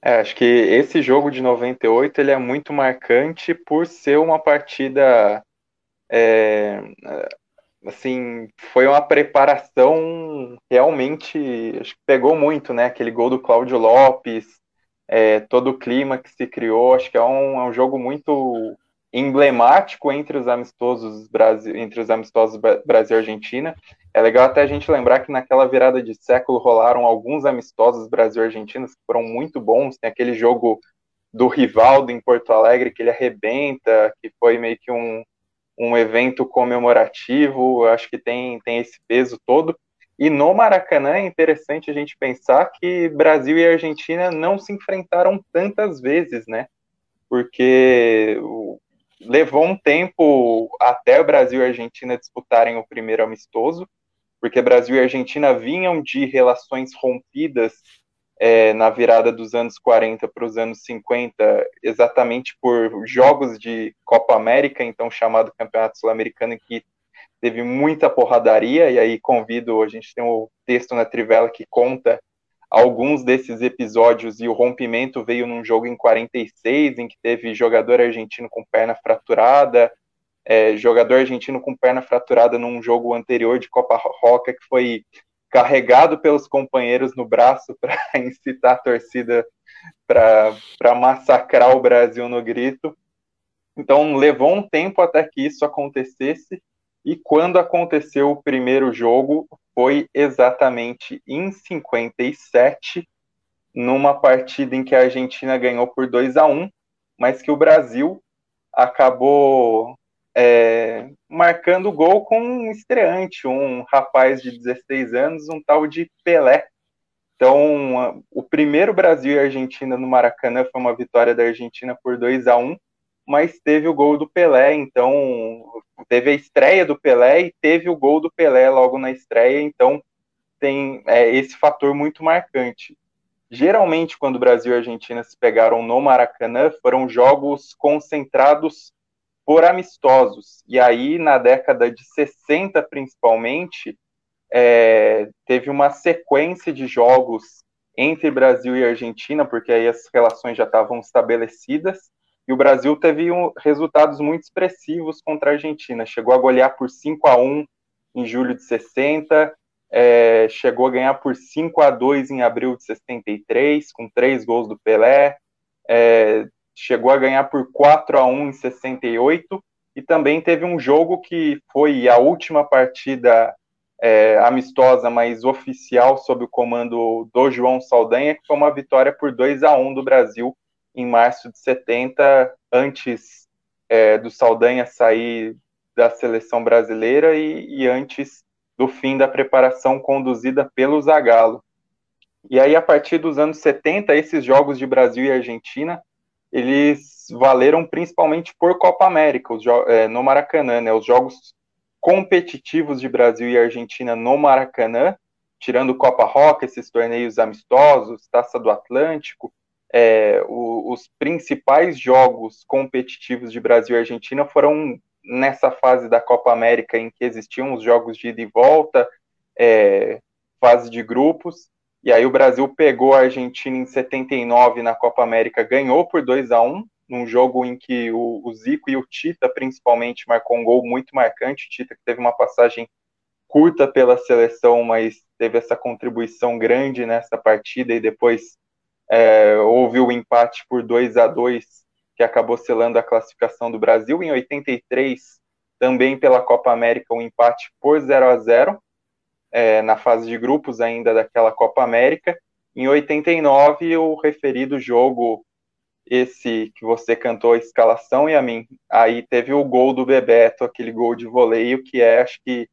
É, acho que esse jogo de 98 ele é muito marcante por ser uma partida é, assim, foi uma preparação realmente, acho que pegou muito, né? Aquele gol do Cláudio Lopes, é, todo o clima que se criou, acho que é um, é um jogo muito emblemático entre os amistosos Brasil, entre os amistosos Brasil e Argentina. É legal até a gente lembrar que naquela virada de século rolaram alguns amistosos Brasil e Argentina que foram muito bons. Tem aquele jogo do Rivaldo em Porto Alegre que ele arrebenta, que foi meio que um, um evento comemorativo, acho que tem, tem esse peso todo. E no Maracanã é interessante a gente pensar que Brasil e Argentina não se enfrentaram tantas vezes, né? Porque levou um tempo até o Brasil e a Argentina disputarem o primeiro amistoso, porque Brasil e Argentina vinham de relações rompidas é, na virada dos anos 40 para os anos 50, exatamente por jogos de Copa América, então chamado Campeonato Sul-Americano, que teve muita porradaria, e aí convido, a gente tem o um texto na Trivela que conta alguns desses episódios, e o rompimento veio num jogo em 46, em que teve jogador argentino com perna fraturada, é, jogador argentino com perna fraturada num jogo anterior de Copa Roca, que foi carregado pelos companheiros no braço para <laughs> incitar a torcida para massacrar o Brasil no grito. Então levou um tempo até que isso acontecesse, e quando aconteceu o primeiro jogo, foi exatamente em 57, numa partida em que a Argentina ganhou por 2 a 1 mas que o Brasil acabou é, marcando gol com um estreante, um rapaz de 16 anos, um tal de Pelé. Então, o primeiro Brasil e Argentina no Maracanã foi uma vitória da Argentina por 2 a 1 mas teve o gol do Pelé, então teve a estreia do Pelé e teve o gol do Pelé logo na estreia, então tem é, esse fator muito marcante. Geralmente, quando Brasil e Argentina se pegaram no Maracanã, foram jogos concentrados por amistosos. E aí, na década de 60, principalmente, é, teve uma sequência de jogos entre Brasil e Argentina, porque aí as relações já estavam estabelecidas, e o Brasil teve um, resultados muito expressivos contra a Argentina. Chegou a golear por 5 a 1 em julho de 60, é, chegou a ganhar por 5 a 2 em abril de 63, com três gols do Pelé. É, chegou a ganhar por 4 a 1 em 68 e também teve um jogo que foi a última partida é, amistosa, mas oficial, sob o comando do João Saldanha, que foi uma vitória por 2 a 1 do Brasil em março de 70, antes é, do Saldanha sair da seleção brasileira e, e antes do fim da preparação conduzida pelo Zagallo. E aí, a partir dos anos 70, esses jogos de Brasil e Argentina eles valeram principalmente por Copa América, é, no Maracanã, né? Os jogos competitivos de Brasil e Argentina no Maracanã, tirando Copa Roca, esses torneios amistosos, Taça do Atlântico, é, o, os principais jogos competitivos de Brasil e Argentina foram nessa fase da Copa América em que existiam os jogos de ida e volta, é, fase de grupos, e aí o Brasil pegou a Argentina em 79 na Copa América, ganhou por 2 a 1 num jogo em que o, o Zico e o Tita, principalmente, marcou um gol muito marcante. O Tita que teve uma passagem curta pela seleção, mas teve essa contribuição grande nessa partida e depois é, houve o empate por 2 a 2 que acabou selando a classificação do Brasil. Em 83, também pela Copa América, um empate por 0 a 0 é, na fase de grupos ainda daquela Copa América. Em 89, o referido jogo, esse que você cantou a escalação, e a mim, aí teve o gol do Bebeto, aquele gol de voleio, que é, acho que,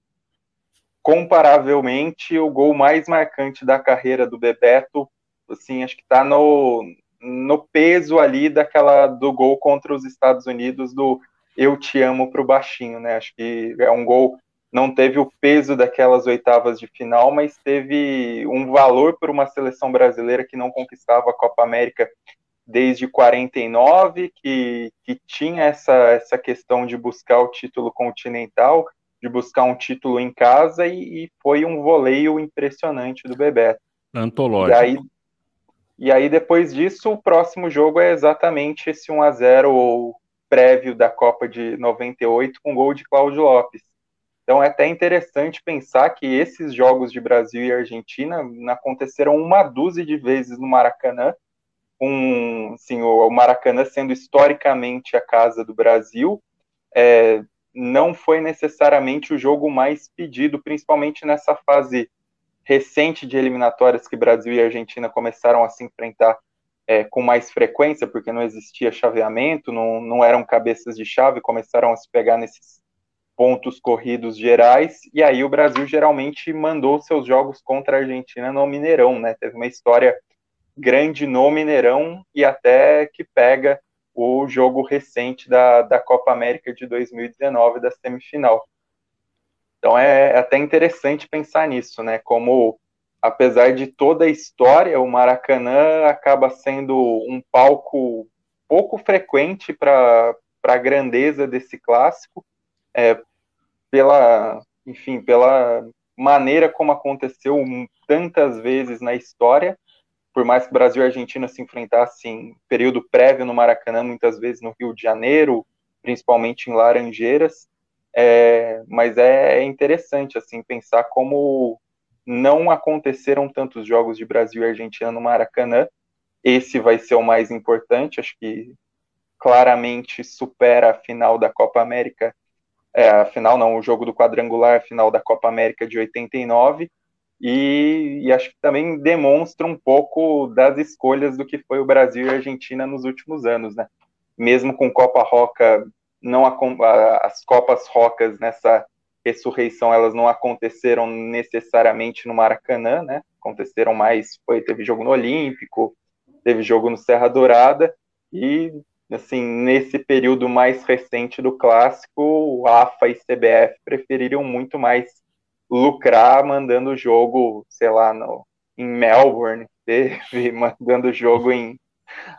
comparavelmente, o gol mais marcante da carreira do Bebeto, assim, acho que está no, no peso ali daquela do gol contra os Estados Unidos do eu te amo para o baixinho, né? Acho que é um gol não teve o peso daquelas oitavas de final, mas teve um valor para uma seleção brasileira que não conquistava a Copa América desde 49, que, que tinha essa, essa questão de buscar o título continental, de buscar um título em casa, e, e foi um voleio impressionante do Bebeto. Antológico. E aí, e aí, depois disso, o próximo jogo é exatamente esse 1 a 0 prévio da Copa de 98 com gol de Cláudio Lopes. Então é até interessante pensar que esses jogos de Brasil e Argentina aconteceram uma dúzia de vezes no Maracanã, assim, o Maracanã sendo historicamente a casa do Brasil, é, não foi necessariamente o jogo mais pedido, principalmente nessa fase recente de eliminatórias que Brasil e Argentina começaram a se enfrentar é, com mais frequência, porque não existia chaveamento, não, não eram cabeças de chave, começaram a se pegar nesses pontos corridos gerais, e aí o Brasil geralmente mandou seus jogos contra a Argentina no Mineirão, né? Teve uma história grande no Mineirão e até que pega o jogo recente da, da Copa América de 2019, da semifinal. Então é, é até interessante pensar nisso, né? Como, apesar de toda a história, o Maracanã acaba sendo um palco pouco frequente para a grandeza desse clássico, é, pela, enfim, pela maneira como aconteceu tantas vezes na história, por mais que Brasil e Argentina se enfrentassem em período prévio no Maracanã, muitas vezes no Rio de Janeiro, principalmente em Laranjeiras, é, mas é interessante assim pensar como não aconteceram tantos jogos de Brasil e Argentina no Maracanã. Esse vai ser o mais importante, acho que claramente supera a final da Copa América, é, a final não, o jogo do quadrangular, a final da Copa América de 89, e, e, acho que também demonstra um pouco das escolhas do que foi o Brasil e a Argentina nos últimos anos, né? Mesmo com Copa Roca não as Copas Rocas nessa ressurreição elas não aconteceram necessariamente no Maracanã, né? Aconteceram mais, foi teve jogo no Olímpico, teve jogo no Serra Dourada e assim nesse período mais recente do clássico, o AFA e CBF preferiram muito mais lucrar mandando o jogo, sei lá, no, em Melbourne, <laughs> teve mandando o jogo em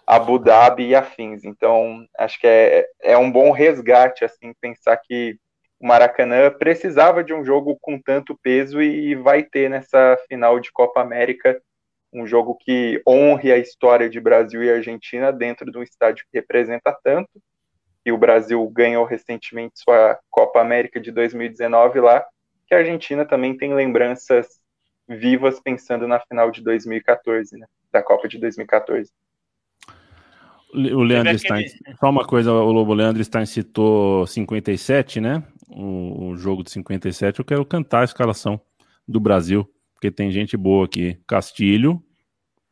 Abu Dhabi e afins. Então, acho que é, é um bom resgate, assim, pensar que o Maracanã precisava de um jogo com tanto peso e vai ter nessa final de Copa América um jogo que honre a história de Brasil e Argentina dentro de um estádio que representa tanto. E o Brasil ganhou recentemente sua Copa América de 2019 lá, que a Argentina também tem lembranças vivas pensando na final de 2014, né, da Copa de 2014. O Leandro Stein, só uma coisa, o Lobo Leandro Stein citou 57, né? O, o, jogo de 57, eu quero cantar a escalação do Brasil, porque tem gente boa aqui. Castilho,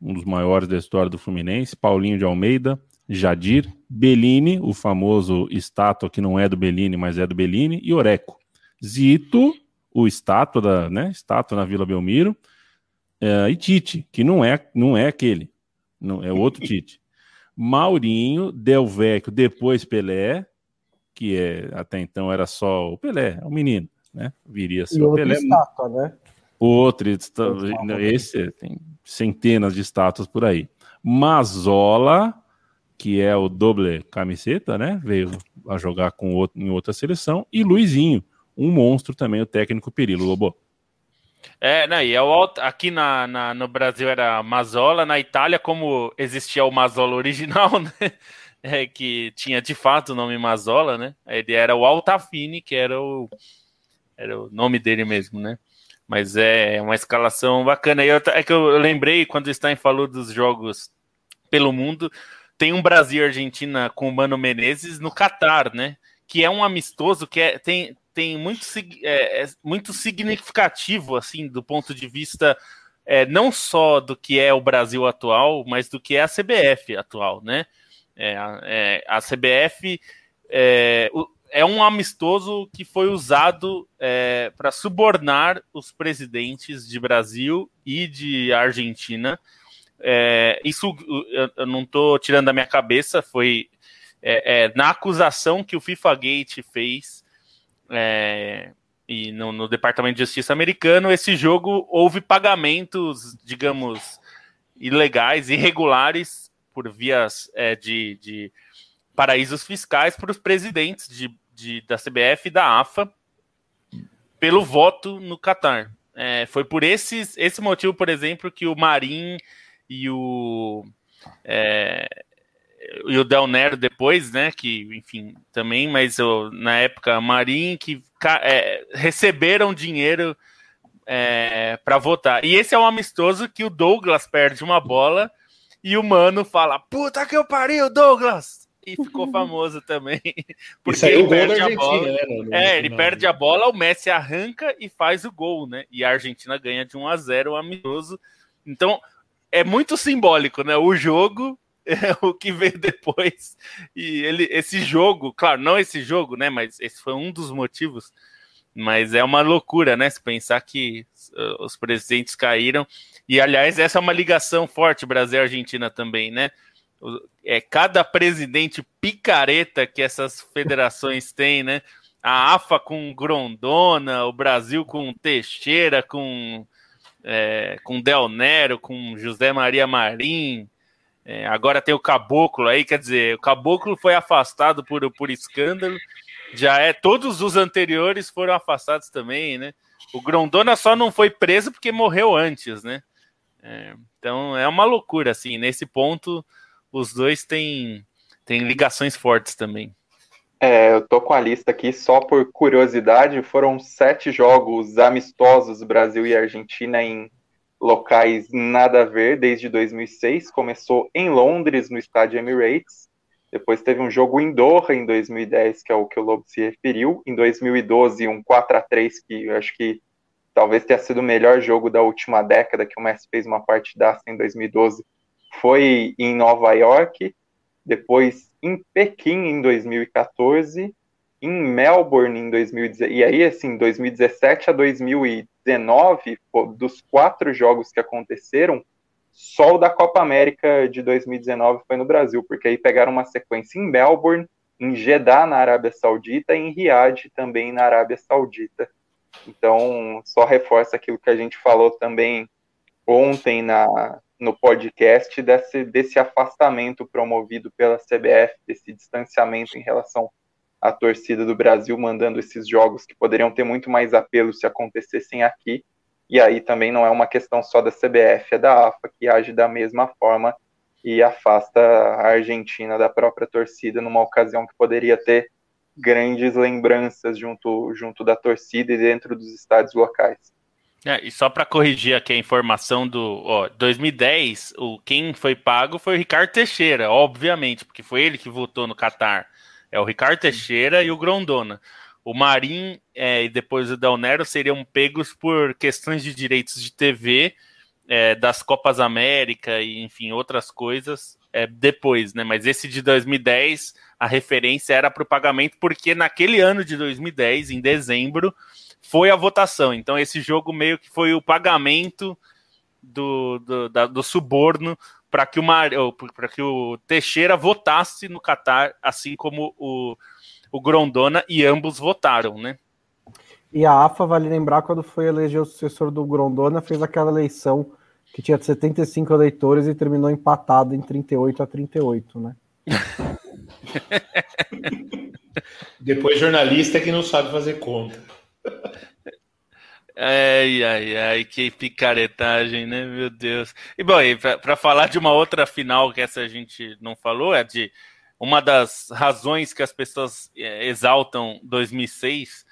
um dos maiores da história do Fluminense, Paulinho de Almeida, Jadir, Bellini, o famoso estátua que não é do Bellini, mas é do Bellini, e Oreco. Zito, o estátua da, né, estátua na Vila Belmiro, é, e Tite, que não é, não é aquele, não é outro <laughs> Tite. Maurinho, Del Vecchio, depois Pelé, que é, até então era só o Pelé, é o menino, né? Viria a ser e o Pelé. Estátua, né? Outro, esse tem centenas de estátuas por aí. Mazola, que é o doble camiseta, né? Veio a jogar com outro, em outra seleção, e Luizinho, um monstro também, o técnico Perilo Lobo. É, não, e é o, aqui na, na, no Brasil era Mazola, na Itália, como existia o Mazola original, <laughs> né? É, que tinha de fato o nome Mazola, né? Ele era o Altafine, que era o, era o nome dele mesmo, né? Mas é uma escalação bacana. E eu, é que eu lembrei quando o Stein falou dos jogos pelo mundo, tem um Brasil e Argentina com o Mano Menezes no Catar, né? que é um amistoso que é, tem, tem muito, é, é, muito significativo, assim, do ponto de vista é, não só do que é o Brasil atual, mas do que é a CBF atual, né? É, é, a CBF é, é, um amistoso que foi usado é, para subornar os presidentes de Brasil e de Argentina. É, isso eu não estou tirando da minha cabeça, foi é, na acusação que o FIFA Gate fez e no, no, Departamento de Justiça americano, esse jogo houve pagamentos, digamos, ilegais, irregulares, por vias é, de, de, paraísos fiscais para os presidentes de, de, da CBF e da AFA pelo voto no Catar. É, foi por esses, esse motivo, por exemplo, que o Marim e o. É, e o Del Nero depois, né? Que, enfim, também, mas eu, na época, Marim, que é, receberam dinheiro é, para votar. E esse é um amistoso que o Douglas perde uma bola e o Mano fala: Puta que eu pariu, Douglas! E ficou <laughs> famoso também. <laughs> Porque ele perde a bola. Né, no, é, ele perde a bola, o Messi arranca e faz o gol, né? E a Argentina ganha de 1 a 0 o amistoso. Então, é muito simbólico, né? O jogo é <laughs> o que veio depois. E ele, esse jogo, claro, não esse jogo, né? Mas esse foi um dos motivos. Mas é uma loucura, né? Se pensar que uh, os presidentes caíram. E, aliás, essa é uma ligação forte Brasil-Argentina também, né? É cada presidente picareta que essas federações <laughs> têm, né? A AFA com Grondona, o Brasil com Teixeira, com, é, com Del Nero, com José Maria Marim, é, agora tem o Caboclo aí, quer dizer, o Caboclo foi afastado por, por escândalo. Já é, todos os anteriores foram afastados também, né? O Grondona só não foi preso porque morreu antes, né? É, então é uma loucura, assim. Nesse ponto, os dois têm, têm ligações fortes também. É, eu tô com a lista aqui só por curiosidade. Foram sete jogos amistosos Brasil e Argentina em locais nada a ver desde 2006. Começou em Londres, no estádio Emirates. Depois teve um jogo em Doha em 2010, que é o que o Lobo se referiu. Em 2012, um 4 a 3 que eu acho que talvez tenha sido o melhor jogo da última década, que o Messi fez uma partidaça em 2012. Foi em Nova York, depois em Pequim em 2014 em Melbourne em 2017, e aí assim, 2017 a 2019, dos quatro jogos que aconteceram, só o da Copa América de 2019 foi no Brasil, porque aí pegaram uma sequência em Melbourne, em Jeddah, na Arábia Saudita, e em Riad, também na Arábia Saudita. Então, só reforça aquilo que a gente falou também ontem na, no podcast, desse, desse afastamento promovido pela CBF, desse distanciamento em relação a torcida do Brasil mandando esses jogos que poderiam ter muito mais apelo se acontecessem aqui. E aí também não é uma questão só da CBF, é da AFA que age da mesma forma e afasta a Argentina da própria torcida numa ocasião que poderia ter grandes lembranças junto, junto da torcida e dentro dos estádios locais. É, e só para corrigir aqui a informação do ó, 2010, o quem foi pago foi o Ricardo Teixeira, obviamente, porque foi ele que votou no Catar. É o Ricardo Teixeira e o Grondona. O Marim é, e depois o Del Nero seriam pegos por questões de direitos de TV é, das Copas América e, enfim, outras coisas é, depois, né? Mas esse de 2010, a referência era para o pagamento, porque naquele ano de 2010, em dezembro, foi a votação. Então, esse jogo meio que foi o pagamento do, do, da, do suborno para que, o que o Teixeira votasse no Catar, assim como o, o Grondona, e ambos votaram, né? E a AFA, vale lembrar, quando foi eleger o sucessor do Grondona, fez aquela eleição que tinha 75 eleitores e terminou empatado em 38 a 38, né? <laughs> Depois jornalista que não sabe fazer conta. <laughs> Ai, ai, ai, que picaretagem, né? Meu Deus. E bom, para falar de uma outra final que essa a gente não falou, é de uma das razões que as pessoas é, exaltam 2006,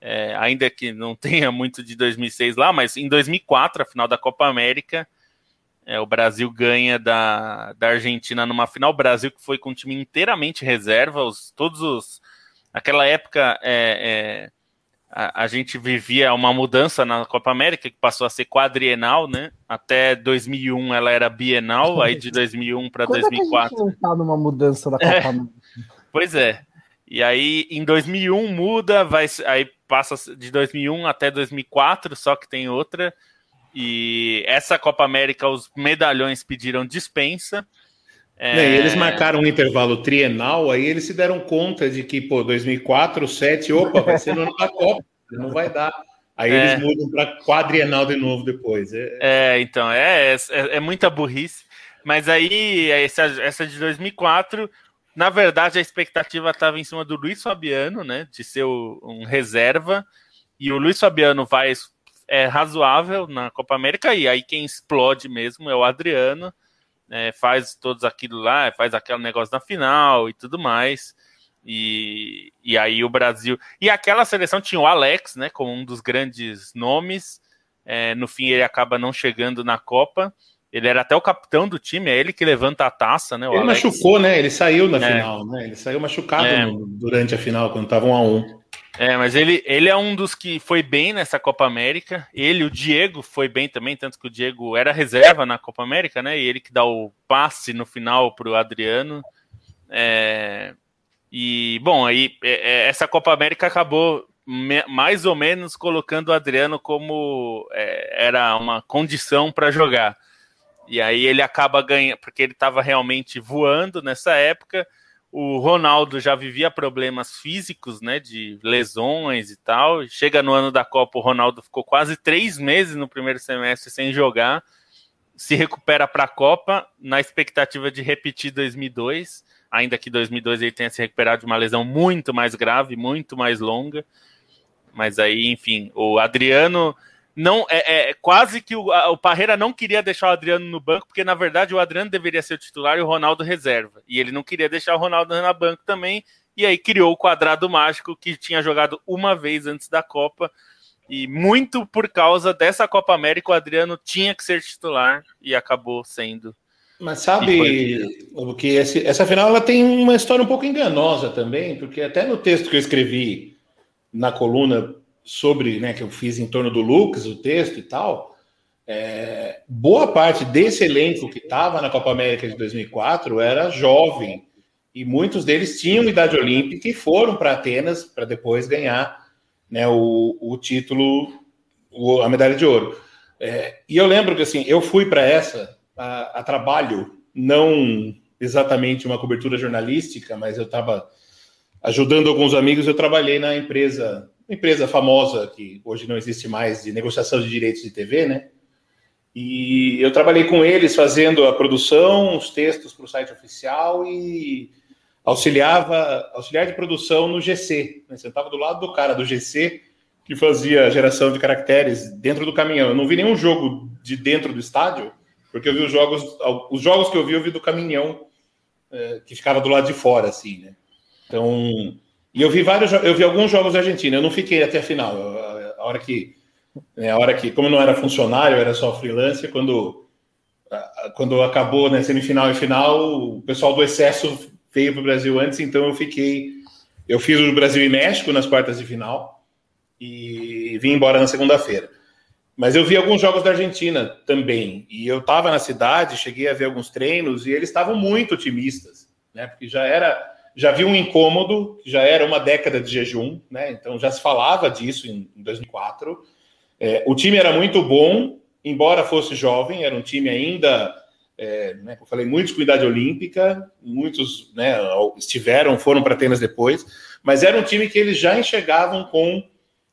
é, ainda que não <laughs> tenha muito de 2006 lá, mas em 2004, a final da Copa América, é, o Brasil ganha da, da Argentina numa final. O Brasil que foi com um time inteiramente reserva, os, todos os Naquela época, é, é, a, a, gente vivia uma mudança na Copa América, que passou a ser quadrienal, né? Até 2001 ela era bienal, aí de 2001 para 2004. É a gente não tá numa mudança da Copa América? Pois é. E aí, em 2001 muda, vai, aí passa de 2001 até 2004, só que tem outra. E essa Copa América, os medalhões pediram dispensa. É... eles marcaram um intervalo trienal, aí eles se deram conta de que, pô, 2004, 2007, opa, vai ser no ano da Copa, não vai dar. Aí é... eles mudam para quadrienal de novo depois. É, é então, é, é, é, muita burrice. Mas aí, essa, essa de 2004, na verdade, a expectativa estava em cima do Luiz Fabiano, né, de ser um reserva, e o Luiz Fabiano vai é razoável na Copa América, e aí quem explode mesmo é o Adriano, é, faz todos aquilo lá, faz aquele negócio na final e tudo mais. E, e aí o Brasil. E aquela seleção tinha o Alex, né, como um dos grandes nomes. É, no fim, ele acaba não chegando na Copa. Ele era até o capitão do time, é ele que levanta a taça, né? ele Alex. machucou, né? Ele saiu na é. final, né? Ele saiu machucado é. no, durante a final, quando estavam um a um. É, mas ele, ele é um dos que foi bem nessa Copa América. Ele, o Diego, foi bem também, tanto que o Diego era reserva na Copa América, né? E ele que dá o passe no final para o Adriano. É, e, bom, aí é, é, essa Copa América acabou me, mais ou menos colocando o Adriano como é, era uma condição para jogar. E aí ele acaba ganhando, porque ele estava realmente voando nessa época o Ronaldo já vivia problemas físicos, né, de lesões e tal. Chega no ano da Copa, o Ronaldo ficou quase três meses no primeiro semestre sem jogar. Se recupera para a Copa na expectativa de repetir 2002, ainda que 2002 ele tenha se recuperado de uma lesão muito mais grave, muito mais longa. Mas aí, enfim, o Adriano não é, é, quase que o, a, o Parreira não queria deixar o Adriano no banco, porque na verdade o Adriano deveria ser o titular e o Ronaldo reserva. E ele não queria deixar o Ronaldo na banco também, e aí criou o quadrado mágico que tinha jogado uma vez antes da Copa. E muito por causa dessa Copa América, o Adriano tinha que ser titular e acabou sendo. Mas sabe o que essa final ela tem uma história um pouco enganosa também, porque até no texto que eu escrevi na coluna sobre, né, que eu fiz em torno do Lucas, o texto e tal, é, boa parte desse elenco que estava na Copa América de 2004 era jovem e muitos deles tinham idade olímpica e foram para Atenas para depois ganhar né, o, o título, o, a medalha de ouro. É, e eu lembro que assim, eu fui para essa a, a, trabalho, não exatamente uma cobertura jornalística, mas eu estava ajudando alguns amigos. Eu trabalhei na empresa empresa famosa que hoje não existe mais de negociação de direitos de TV, né? E eu trabalhei com eles fazendo a produção, os textos para o site oficial e auxiliava, auxiliar de produção no GC. Né? Sentava do lado do cara do GC que fazia geração de caracteres dentro do caminhão. Eu não vi nenhum jogo de dentro do estádio, porque eu vi os jogos, os jogos que eu vi, eu vi do caminhão é, que ficava do lado de fora, assim, né? Então, e eu vi vários, eu vi alguns jogos da Argentina. Eu não fiquei até a final. A hora que, né, a hora que, como não era funcionário, era só freelancer, quando quando acabou né, semifinal e final, o pessoal do excesso veio para o Brasil antes, então eu fiquei. Eu fiz o Brasil e México nas quartas de final e vim embora na segunda-feira. Mas eu vi alguns jogos da Argentina também. E eu estava na cidade, cheguei a ver alguns treinos e eles estavam muito otimistas, né? Porque já era já vi um incômodo, já era uma década de jejum, né? Então já se falava disso em, em 2004. É, o time era muito bom, embora fosse jovem, era um time ainda, é, né, eu falei, muitos com idade olímpica, muitos né, estiveram, foram para Atenas depois, mas era um time que eles já enxergavam com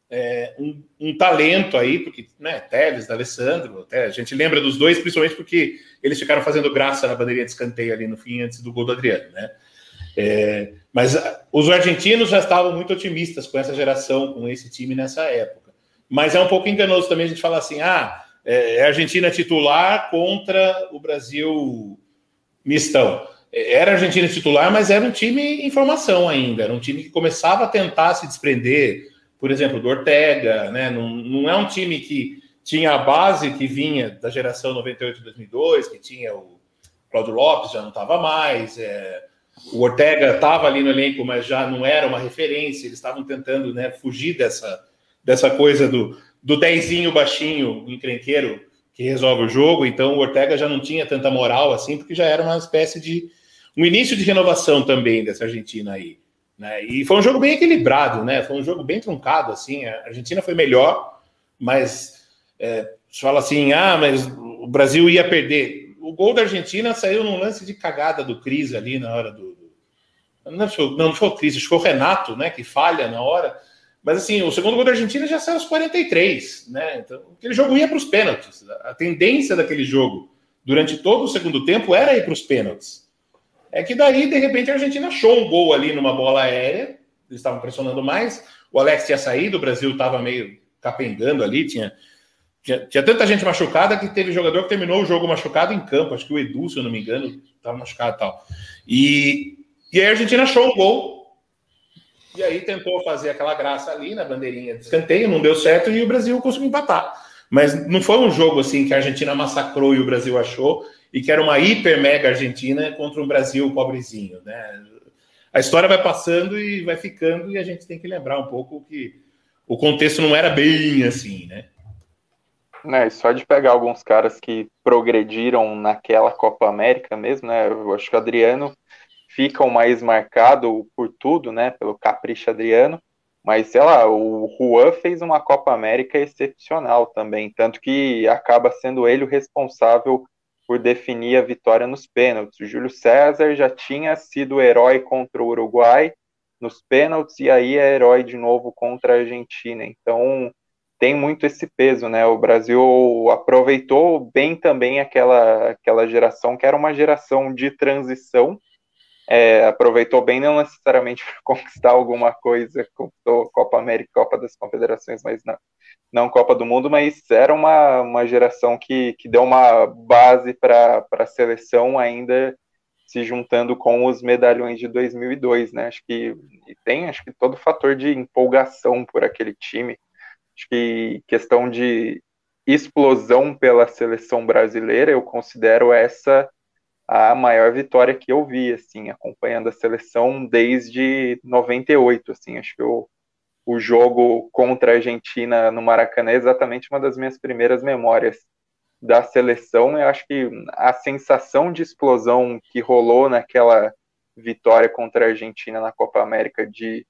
é, um, um, talento aí, porque, né, Teles, Alessandro, até, a gente lembra dos dois, principalmente porque eles ficaram fazendo graça na bandeirinha de escanteio ali no fim, antes do gol do Adriano, né? É, mas os argentinos já estavam muito otimistas com essa geração, com esse time nessa época. Mas é um pouco enganoso também a gente falar assim: ah, é, é a Argentina titular contra o Brasil mistão. É, era Argentina titular, mas era um time em formação ainda, era um time que começava a tentar se desprender, por exemplo, do Ortega, né? Não, não é um time que tinha a base que vinha da geração 98 2002, que tinha o Cláudio Lopes, já não estava mais. É, o Ortega estava ali no elenco, mas já não era uma referência, eles estavam tentando né, fugir dessa, dessa coisa do, do dezinho baixinho, encrenqueiro, que resolve o jogo, então o Ortega já não tinha tanta moral assim, porque já era uma espécie de um início de renovação também dessa Argentina aí. Né? E foi um jogo bem equilibrado, né? Foi um jogo bem truncado, assim. A Argentina foi melhor, mas é, fala assim, ah, mas o Brasil ia perder. O gol da Argentina saiu num lance de cagada do Cris ali na hora do. Não, foi, não foi o Cris, foi o Renato, né? Que falha na hora. Mas assim, o segundo gol da Argentina já saiu aos 43, né? Então, aquele jogo ia para os pênaltis. A tendência daquele jogo durante todo o segundo tempo era ir para os pênaltis. É que daí, de repente, a Argentina achou um gol ali numa bola aérea, eles estavam pressionando mais. O Alex tinha saído, o Brasil estava meio capengando ali, tinha, tinha, tinha, tanta gente machucada que teve jogador que terminou o jogo machucado em campo. Acho que o Edu, se eu não me engano, estava machucado e tal. E, e aí a Argentina achou um gol. E aí tentou fazer aquela graça ali na bandeirinha de escanteio, não deu certo e o Brasil conseguiu empatar. Mas não foi um jogo assim que a Argentina massacrou e o Brasil achou e que era uma hiper mega Argentina contra um Brasil pobrezinho, né? A história vai passando e vai ficando e a gente tem que lembrar um pouco que o contexto não era bem assim, né? É, só de pegar alguns caras que progrediram naquela Copa América mesmo, né? Eu acho que o Adriano fica o mais marcado por tudo, né? Pelo capricho Adriano. Mas, sei lá, o Juan fez uma Copa América excepcional também, tanto que acaba sendo ele o responsável por definir a vitória nos pênaltis. O Júlio César já tinha sido herói contra o Uruguai nos pênaltis e aí é herói de novo contra a Argentina. Então tem muito esse peso, né? O Brasil aproveitou bem também aquela, aquela geração que era uma geração de transição. É, aproveitou bem, não necessariamente <laughs> para conquistar alguma coisa, conquistou Copa América, Copa das Confederações, mas não, não Copa do Mundo, mas era uma, uma geração que, que deu uma base para a seleção ainda se juntando com os medalhões de 2002, né? Acho que tem, acho que todo fator de empolgação por aquele time. Acho que questão de explosão pela seleção brasileira, eu considero essa a maior vitória que eu vi, assim, acompanhando a seleção desde 98, assim, acho que eu o jogo contra a Argentina no Maracanã é exatamente uma das minhas primeiras memórias da seleção. Eu acho que a sensação de explosão que rolou naquela vitória contra a Argentina na Copa América de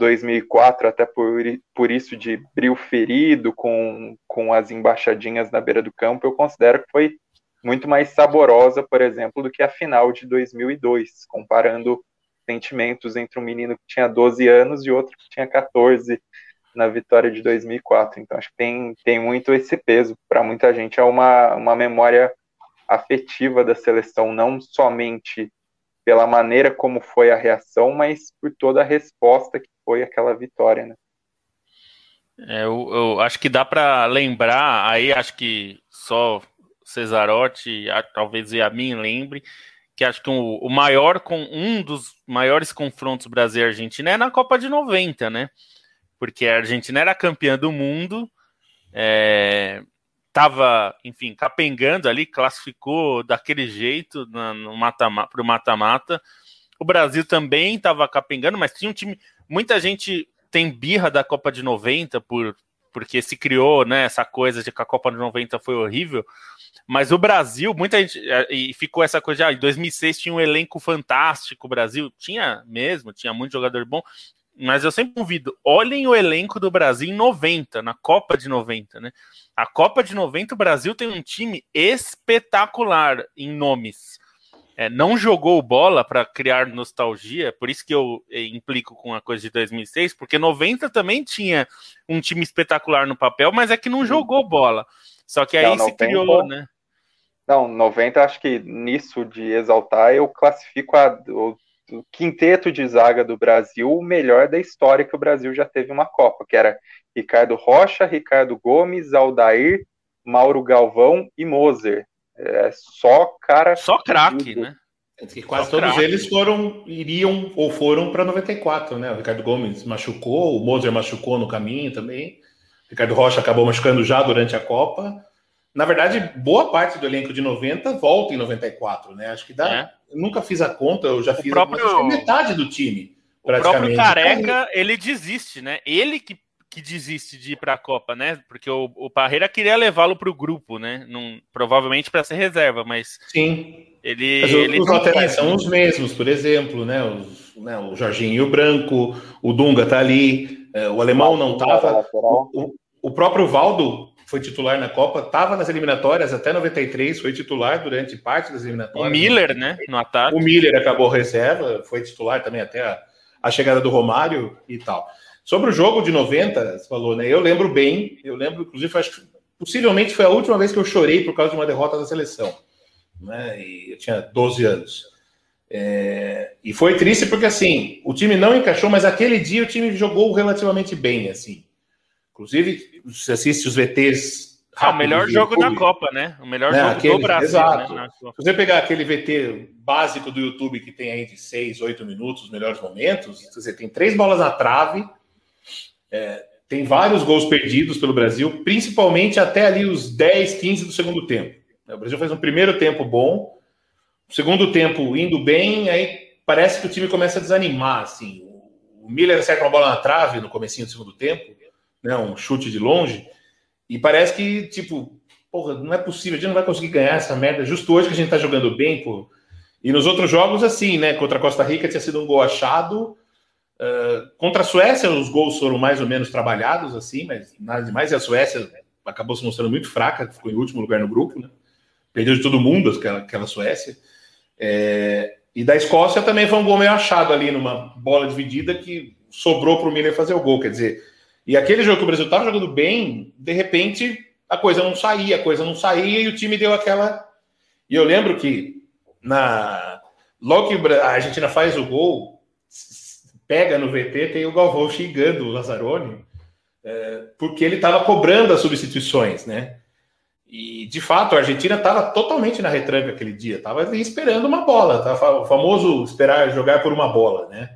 2004, até por, por isso de brilho ferido com, com as embaixadinhas na beira do campo, eu considero que foi muito mais saborosa, por exemplo, do que a final de 2002, comparando sentimentos entre um menino que tinha 12 anos e outro que tinha 14 na vitória de 2004. Então, acho que tem, tem muito esse peso. Para muita gente, é uma, uma memória afetiva da seleção, não somente pela maneira como foi a reação, mas por toda a resposta que foi aquela vitória, né? É, eu, eu acho que dá para lembrar, aí acho que só Cesarotti, talvez a mim lembre, que acho que o, o maior com um dos maiores confrontos Brasil e Argentina é na Copa de 90, né? Porque a Argentina era campeã do mundo, é, tava, enfim, capengando ali, classificou daquele jeito no mata para o mata-mata. O Brasil também estava capengando, mas tinha um time. Muita gente tem birra da Copa de 90 por porque se criou né, essa coisa de que a Copa de 90 foi horrível. Mas o Brasil, muita gente. É, e ficou essa coisa, ah, em 2006 tinha um elenco fantástico. O Brasil tinha mesmo, tinha muito jogador bom. Mas eu sempre convido, olhem o elenco do Brasil em 90, na Copa de 90, né? A Copa de 90, o Brasil tem um time espetacular em nomes. É, não jogou bola para criar nostalgia, por isso que eu eh, implico com a coisa de 2006, porque 90 também tinha um time espetacular no papel, mas é que não jogou bola. Só que aí não, se criou, né? Não, 90, acho que nisso de exaltar, eu classifico a, o, o, quinteto de zaga do Brasil o melhor da história que o Brasil já teve uma Copa, que era Ricardo Rocha, Ricardo Gomes, Aldair, Mauro Galvão e Moser. É só cara. Só craque, né? É que quase só todos craque. eles foram, iriam ou foram para 94, né? O Ricardo Gomes machucou, o Moser machucou no caminho também. Ricardo Rocha acabou machucando já durante a Copa. na verdade, boa parte do elenco de 90 volta em 94, né? Acho que dá. É. Eu nunca fiz a conta, eu já o fiz próprio, metade do time. O próprio Careca, ele desiste, né? Ele que, que desiste de ir para a Copa, né? Porque o, o Parreira queria levá-lo para o grupo, né? Num, provavelmente para ser reserva, mas. Sim. Ele, mas ele os laterais são os mesmos, por exemplo, né? Os, né? O Jorginho Branco, o Dunga tá ali, é, o alemão não tava. O, o próprio Valdo foi titular na Copa, estava nas eliminatórias até 93, foi titular durante parte das eliminatórias. O Miller, né? No ataque. O Miller acabou reserva, foi titular também até a, a chegada do Romário e tal. Sobre o jogo de 90, você falou, né? Eu lembro bem, eu lembro, inclusive, acho que possivelmente foi a última vez que eu chorei por causa de uma derrota da seleção. Né? E eu tinha 12 anos. É, e foi triste porque assim, o time não encaixou, mas aquele dia o time jogou relativamente bem, assim. Inclusive, você assiste os VTs. É o melhor jogo da Copa, né? O melhor né? jogo aquele, do Brasil. Exato. Né? Se você pegar aquele VT básico do YouTube que tem aí de 6, 8 minutos, os melhores momentos, você tem três bolas na trave, é, tem vários gols perdidos pelo Brasil, principalmente até ali os 10, 15 do segundo tempo. O Brasil fez um primeiro tempo bom, segundo tempo indo bem, aí parece que o time começa a desanimar, assim. O Miller acerta uma bola na trave no comecinho do segundo tempo, né, um chute de longe, e parece que, tipo, porra, não é possível, a gente não vai conseguir ganhar essa merda justo hoje que a gente tá jogando bem, pô. E nos outros jogos, assim, né, contra a Costa Rica tinha sido um gol achado, uh, contra a Suécia os gols foram mais ou menos trabalhados, assim, mas nada demais, e a Suécia acabou se mostrando muito fraca, ficou em último lugar no grupo, né, perdeu de todo mundo aquela, aquela Suécia, é, e da Escócia também foi um gol meio achado ali, numa bola dividida que sobrou para o Miller fazer o gol, quer dizer, e aquele jogo que o Brasil estava jogando bem, de repente a coisa não saía, a coisa não saía e o time deu aquela. E eu lembro que na logo que a Argentina faz o gol, pega no VT, tem o Galvão xingando o Lazzaroni, é, porque ele estava cobrando as substituições, né? E de fato a Argentina estava totalmente na retranca aquele dia, estava esperando uma bola, tá? o famoso esperar jogar por uma bola, né?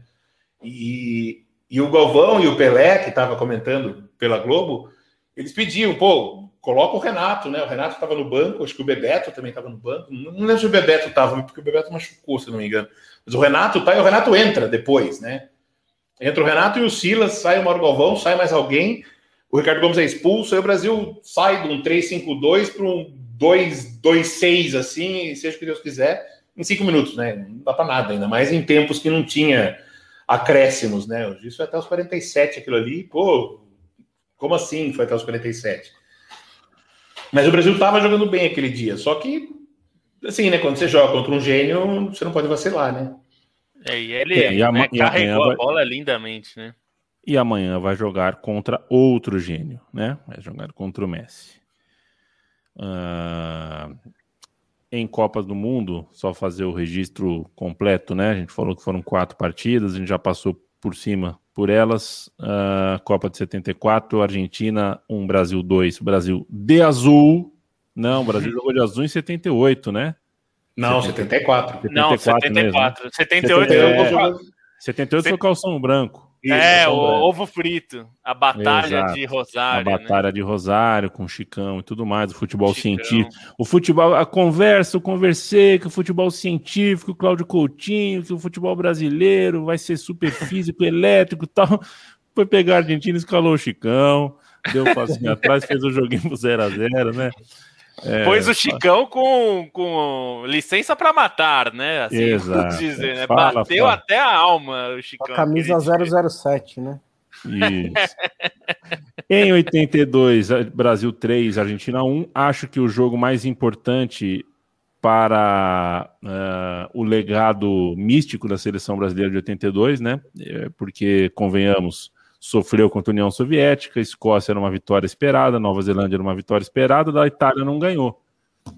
E, e o Galvão e o Pelé, que estava comentando pela Globo, eles pediam, pô, coloca o Renato, né? O Renato estava no banco, acho que o Bebeto também estava no banco. Não lembro se o Bebeto estava, porque o Bebeto machucou, se não me engano. Mas o Renato tá e o Renato entra depois, né? Entra o Renato e o Silas, sai o Mauro Galvão, sai mais alguém. O Ricardo Gomes é expulso, aí o Brasil sai de um 3-5-2 para um 2-2-6, assim, seja o que Deus quiser, em cinco minutos, né? Não dá para nada, ainda mais em tempos que não tinha acréscimos, né? Isso foi até os 47, aquilo ali, pô, como assim foi até os 47? Mas o Brasil estava jogando bem aquele dia, só que, assim, né, quando você joga contra um gênio, você não pode vacilar, né? É, e ele é, e né, carregou vai... a bola lindamente, né? E amanhã vai jogar contra outro gênio, né? Vai jogar contra o Messi. Uh, em Copas do Mundo, só fazer o registro completo, né? A gente falou que foram quatro partidas, a gente já passou por cima por elas. Uh, Copa de 74, Argentina 1, Brasil 2, Brasil de azul. Não, o Brasil <laughs> jogou de azul em 78, né? Não, 74. 74 não, 74. Mesmo, né? 78, 78, é, 78 foi o calção branco. Isso, é, o ovo frito, a batalha Exato. de Rosário. A né? batalha né? de Rosário com o Chicão e tudo mais, o futebol Chicão. científico. O futebol, a conversa, eu conversei que o futebol científico, o Cláudio Coutinho, que o futebol brasileiro vai ser super <laughs> físico, elétrico e tal. Foi pegar a Argentina, escalou o Chicão, deu um passinho <laughs> atrás, fez o joguinho pro 0x0, né? É, Pôs o Chicão com, com licença para matar, né? Assim, Exato. <laughs> Dizer, né? Fala, Bateu fala. até a alma o Chicão. A camisa 007, né? Isso. em 82, Brasil 3, Argentina 1. Acho que o jogo mais importante para uh, o legado místico da seleção brasileira de 82, né? É, porque, convenhamos, sofreu contra a União Soviética, Escócia era uma vitória esperada, Nova Zelândia era uma vitória esperada, da Itália não ganhou.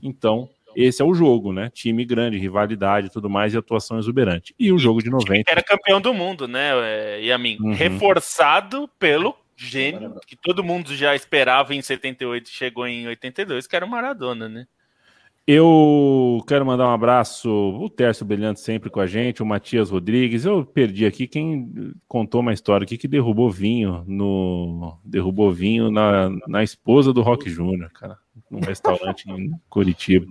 Então, esse é o jogo, né? Time grande, rivalidade, tudo mais e atuação exuberante. E o jogo de 90 era campeão do mundo, né? É, e a mim uhum. reforçado pelo gênio que todo mundo já esperava em 78 chegou em 82, que era o Maradona, né? Eu quero mandar um abraço, o Tércio brilhante sempre com a gente, o Matias Rodrigues. Eu perdi aqui quem contou uma história aqui que derrubou vinho no derrubou vinho na, na esposa do Rock Júnior, cara, num restaurante em Curitiba.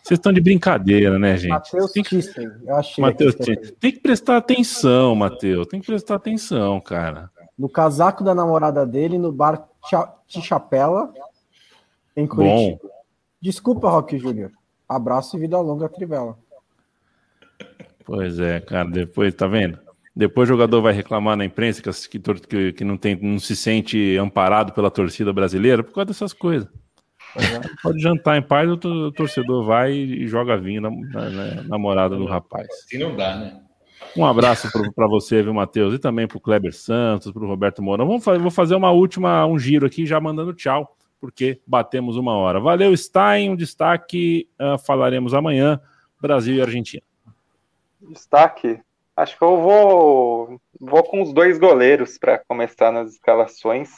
Vocês estão de brincadeira, né, gente? Matheus tem que... eu achei. Mateus Tem que prestar atenção, Matheus. Tem que prestar atenção, cara. No casaco da namorada dele, no bar de Chapela, em Curitiba. Bom. Desculpa, Rock Júnior. Abraço e vida longa, Trivela. Pois é, cara. Depois, tá vendo? Depois o jogador vai reclamar na imprensa que, que, que não, tem, não se sente amparado pela torcida brasileira por causa dessas coisas. É. Pode jantar em paz, o torcedor vai e joga vinho na, na, na namorada do rapaz. Se não dá, né? Um abraço para você, viu, Matheus? E também para o Kleber Santos, para o Roberto Moura. Vamos fazer, vou fazer uma última, um giro aqui, já mandando tchau porque batemos uma hora. Valeu, Stein. Um destaque, uh, falaremos amanhã: Brasil e Argentina. Destaque? Acho que eu vou, vou com os dois goleiros para começar nas escalações.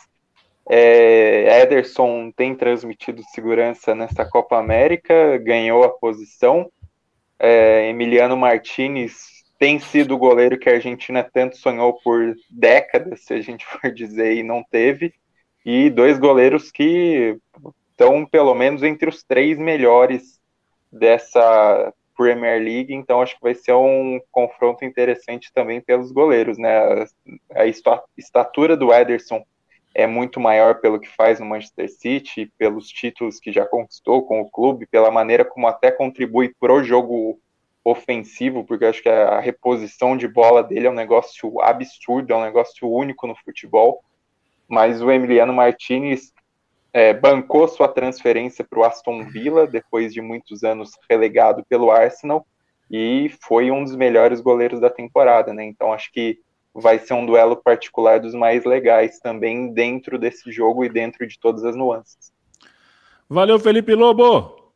É, Ederson tem transmitido segurança nesta Copa América, ganhou a posição. É, Emiliano Martinez tem sido o goleiro que a Argentina tanto sonhou por décadas, se a gente for <laughs> dizer, e não teve e dois goleiros que estão pelo menos entre os três melhores dessa Premier League, então acho que vai ser um confronto interessante também pelos goleiros, né? A, estatura do Ederson é muito maior pelo que faz no Manchester City, pelos títulos que já conquistou com o clube, pela maneira como até contribui pro jogo ofensivo, porque acho que a reposição de bola dele é um negócio absurdo, é um negócio único no futebol mas o Emiliano Martinez é, bancou sua transferência para o Aston Villa depois de muitos anos relegado pelo Arsenal e foi um dos melhores goleiros da temporada, né? Então acho que vai ser um duelo particular dos mais legais também dentro desse jogo e dentro de todas as nuances. Valeu, Felipe Lobo.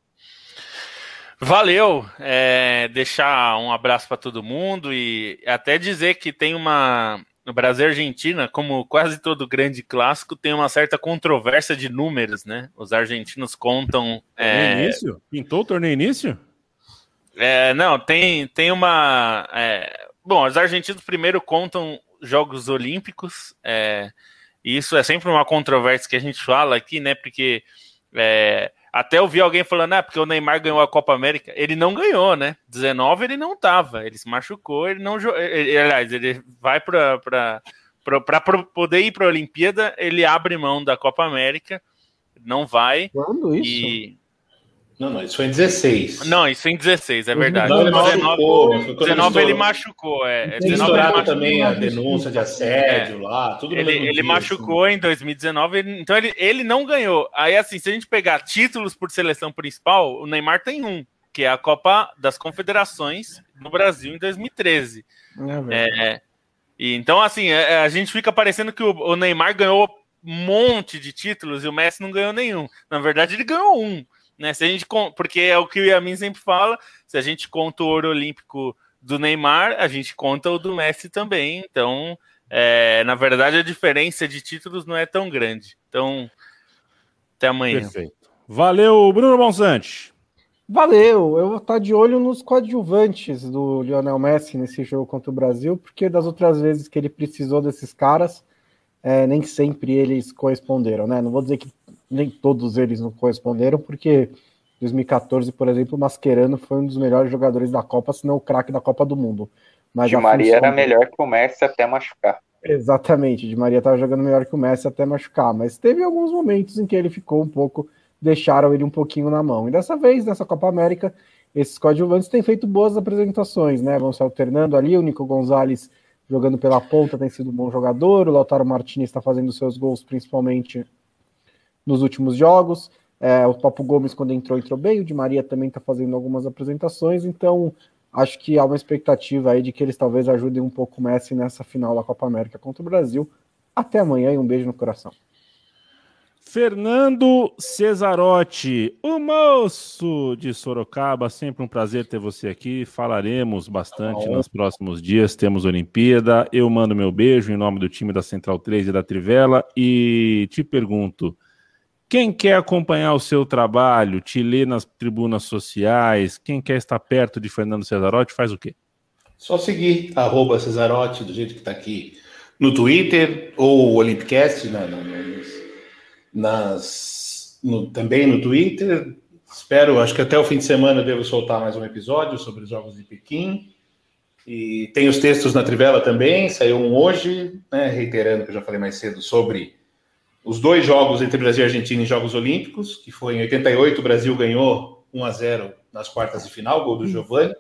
Valeu. É, deixar um abraço para todo mundo e até dizer que tem uma no Brasil e Argentina, como quase todo grande clássico, tem uma certa controvérsia de números, né? Os argentinos contam. É... Início? Pintou o torneio início? É, não, tem, tem uma. É... Bom, os argentinos primeiro contam Jogos Olímpicos, é... e isso é sempre uma controvérsia que a gente fala aqui, né? Porque é, até eu vi alguém falando, ah, porque o Neymar ganhou a Copa América. Ele não ganhou, né? 19 ele não tava, ele se machucou, ele não jogou. Aliás, ele vai para para poder ir para a Olimpíada, ele abre mão da Copa América, não vai. Quando isso? E não, não, isso foi em 16. Não, isso foi em 16, é verdade. Não, ele 19, machucou, 19 ele machucou. É, 19 ele machucou, também a denúncia de assédio é, lá, tudo Ele, ele dia, machucou assim. em 2019, ele, então ele, ele não ganhou. Aí, assim, se a gente pegar títulos por seleção principal, o Neymar tem um, que é a Copa das Confederações no Brasil em 2013. É, é, e, então, assim, é, é, a gente fica parecendo que o, o Neymar ganhou um monte de títulos e o Messi não ganhou nenhum. Na verdade, ele ganhou um. Né? Se a gente, porque é o que o Yamin sempre fala, se a gente conta o ouro olímpico do Neymar, a gente conta o do Messi também. Então, é, na verdade, a diferença de títulos não é tão grande. Então, até amanhã. Perfeito. Valeu, Bruno Bonsante. Valeu, eu vou estar de olho nos coadjuvantes do Lionel Messi nesse jogo contra o Brasil, porque das outras vezes que ele precisou desses caras, é, nem sempre eles corresponderam, né? Não vou dizer que nem todos eles não corresponderam, porque 2014, por exemplo, o Mascherano foi um dos melhores jogadores da Copa, se não o craque da Copa do Mundo. Mas de Maria era melhor que o Messi até machucar. Exatamente, de Maria estava jogando melhor que o Messi até machucar, mas teve alguns momentos em que ele ficou um pouco, deixaram ele um pouquinho na mão. E dessa vez, nessa Copa América, esses coadjuvantes têm feito boas apresentações, né? Vão se alternando ali, o Nico Gonzalez jogando pela ponta tem sido um bom jogador, o Lautaro Martinez está fazendo seus gols principalmente nos últimos jogos. É, o Papo Gomes, quando entrou, entrou bem. O Di Maria também está fazendo algumas apresentações. Então, acho que há uma expectativa aí de que eles talvez ajudem um pouco o Messi nessa final da Copa América contra o Brasil. Até amanhã e um beijo no coração. Fernando Cesarotti, o moço de Sorocaba, sempre um prazer ter você aqui. Falaremos bastante nos próximos dias. Temos Olimpíada. Eu mando meu beijo em nome do time da Central 3 e da Trivela e te pergunto: Quem quer acompanhar o seu trabalho, te ler nas tribunas sociais, quem quer estar perto de Fernando Cesarotti, faz o quê? Só seguir arroba Cesarotti, do jeito que está aqui no Twitter, ou o Olympicast, né, nas, no, também no Twitter. Espero, acho que até o fim de semana eu devo soltar mais um episódio sobre os Jogos de Pequim. E tem os textos na Trivela também, saiu um hoje, né, reiterando o que eu já falei mais cedo sobre os dois jogos entre Brasil e Argentina em Jogos Olímpicos, que foi em 88, o Brasil ganhou 1 a 0 nas quartas de final, gol do Giovani.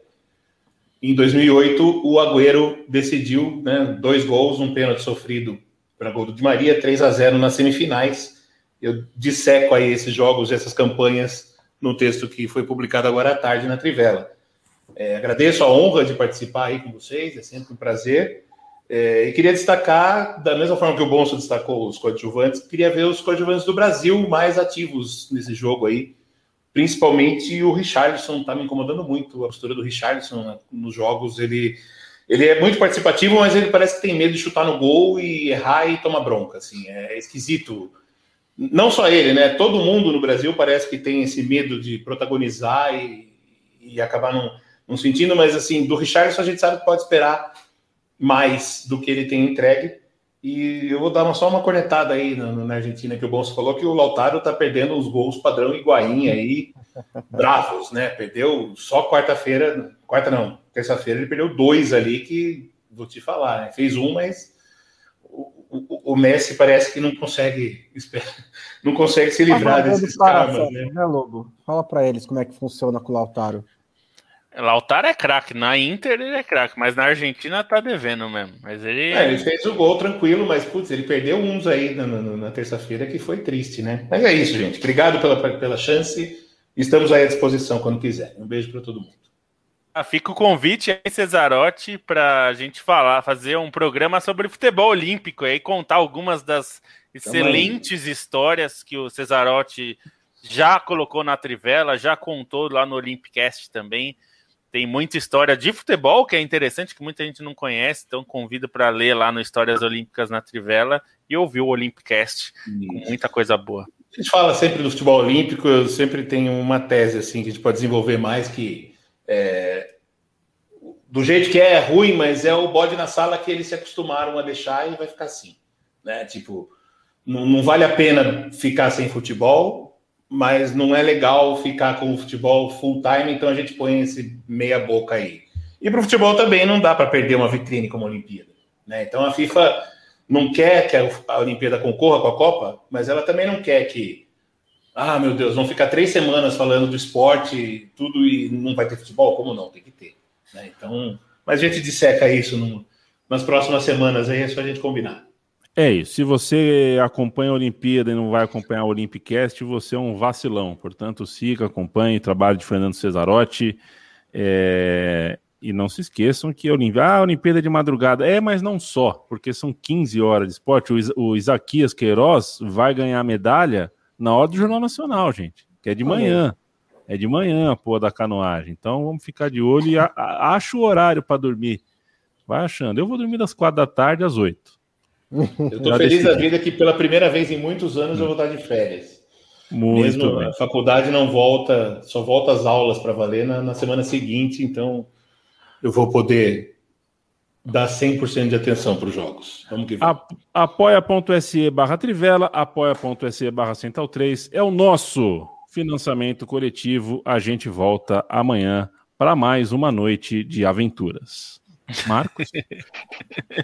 Em 2008, o Agüero decidiu, né, dois gols, um pênalti sofrido para gol do Di Maria, 3 a 0 nas semifinais. Eu disseco aí esses jogos, essas campanhas, no texto que foi publicado agora à tarde na Trivela. É, agradeço a honra de participar aí com vocês, é sempre um prazer. É, e queria destacar, da mesma forma que o Bonso destacou os coadjuvantes, queria ver os coadjuvantes do Brasil mais ativos nesse jogo aí. Principalmente o Richardson, está me incomodando muito a postura do Richardson né, nos jogos. Ele, ele é muito participativo, mas ele parece que tem medo de chutar no gol e errar e tomar bronca. Assim, é esquisito. Não só ele, né? Todo mundo no Brasil parece que tem esse medo de protagonizar e, e acabar não não sentindo, mas assim, do Richardson a gente sabe que pode esperar mais do que ele tem entregue. E eu vou dar uma, só uma cornetada aí na, na Argentina, que o Bonso falou que o Lautaro tá perdendo os gols padrão Higuaín aí, <laughs> bravos, né? Perdeu só quarta-feira, quarta não, terça-feira ele perdeu dois ali que, vou te falar, né? Fez um, mas o, o, o, Messi parece que não consegue <laughs> não consegue se livrar desses caras, né? né, Lobo? Fala para eles como é que funciona com o Lautaro. Lautaro é craque, na Inter ele é craque, mas na Argentina tá devendo mesmo. Mas ele. É, ele fez o gol tranquilo, mas putz, ele perdeu uns aí na, na, na terça-feira que foi triste, né? Mas é isso, gente. Obrigado pela, pela chance. Estamos aí à disposição quando quiser. Um beijo para todo mundo. Ah, fica o convite aí, Cesarotti, para a gente falar, fazer um programa sobre futebol olímpico e contar algumas das excelentes histórias que o Cesarotti já colocou na Trivela, já contou lá no Olympicast também tem muita história de futebol que é interessante, que muita gente não conhece, então convido para ler lá no Histórias Olímpicas na Trivela e ouvir o Olympicast, com muita coisa boa. A gente fala sempre do futebol olímpico, eu sempre tenho uma tese assim que a gente pode desenvolver mais que é, do jeito que é, é ruim, mas é o bode na sala que eles se acostumaram a deixar e vai ficar assim, né? Tipo, não, não vale a pena ficar sem futebol, mas não é legal ficar com o futebol full time, então a gente põe esse meia boca aí. E para o futebol também não dá para perder uma vitrine como a Olimpíada. Né? Então a FIFA não quer que a Olimpíada concorra com a Copa, mas ela também não quer que, ah, meu Deus, vão ficar três semanas falando do esporte, tudo e não vai ter futebol? Como não? Tem que ter. Né? Então, mas a gente disseca isso no, nas próximas semanas, aí é só a gente combinar. É isso. Se você acompanha a Olimpíada e não vai acompanhar o Olympicast, você é um vacilão. Portanto, siga, acompanhe o trabalho de Fernando Cesarotti. É... E não se esqueçam que a Olimpíada, ah, a Olimpíada é de madrugada. É, mas não só, porque são 15 horas de esporte. O, Is o Isaquias Queiroz vai ganhar medalha na hora do Jornal Nacional, gente, que é de manhã. É de manhã a porra da canoagem. Então vamos ficar de olho e acha o horário para dormir. Vai achando. Eu vou dormir das quatro da tarde às oito. Eu estou feliz da vida que pela primeira vez em muitos anos eu vou estar de férias. Muito Mesmo bem. a faculdade não volta, só volta as aulas para valer na, na, semana seguinte, então eu vou poder dar 100% de atenção para os jogos. Vamos que vamos. Apoia.se barra Trivela, apoia.se barra Central 3 é o nosso financiamento coletivo. A gente volta amanhã para mais uma noite de aventuras. Marcos? <laughs>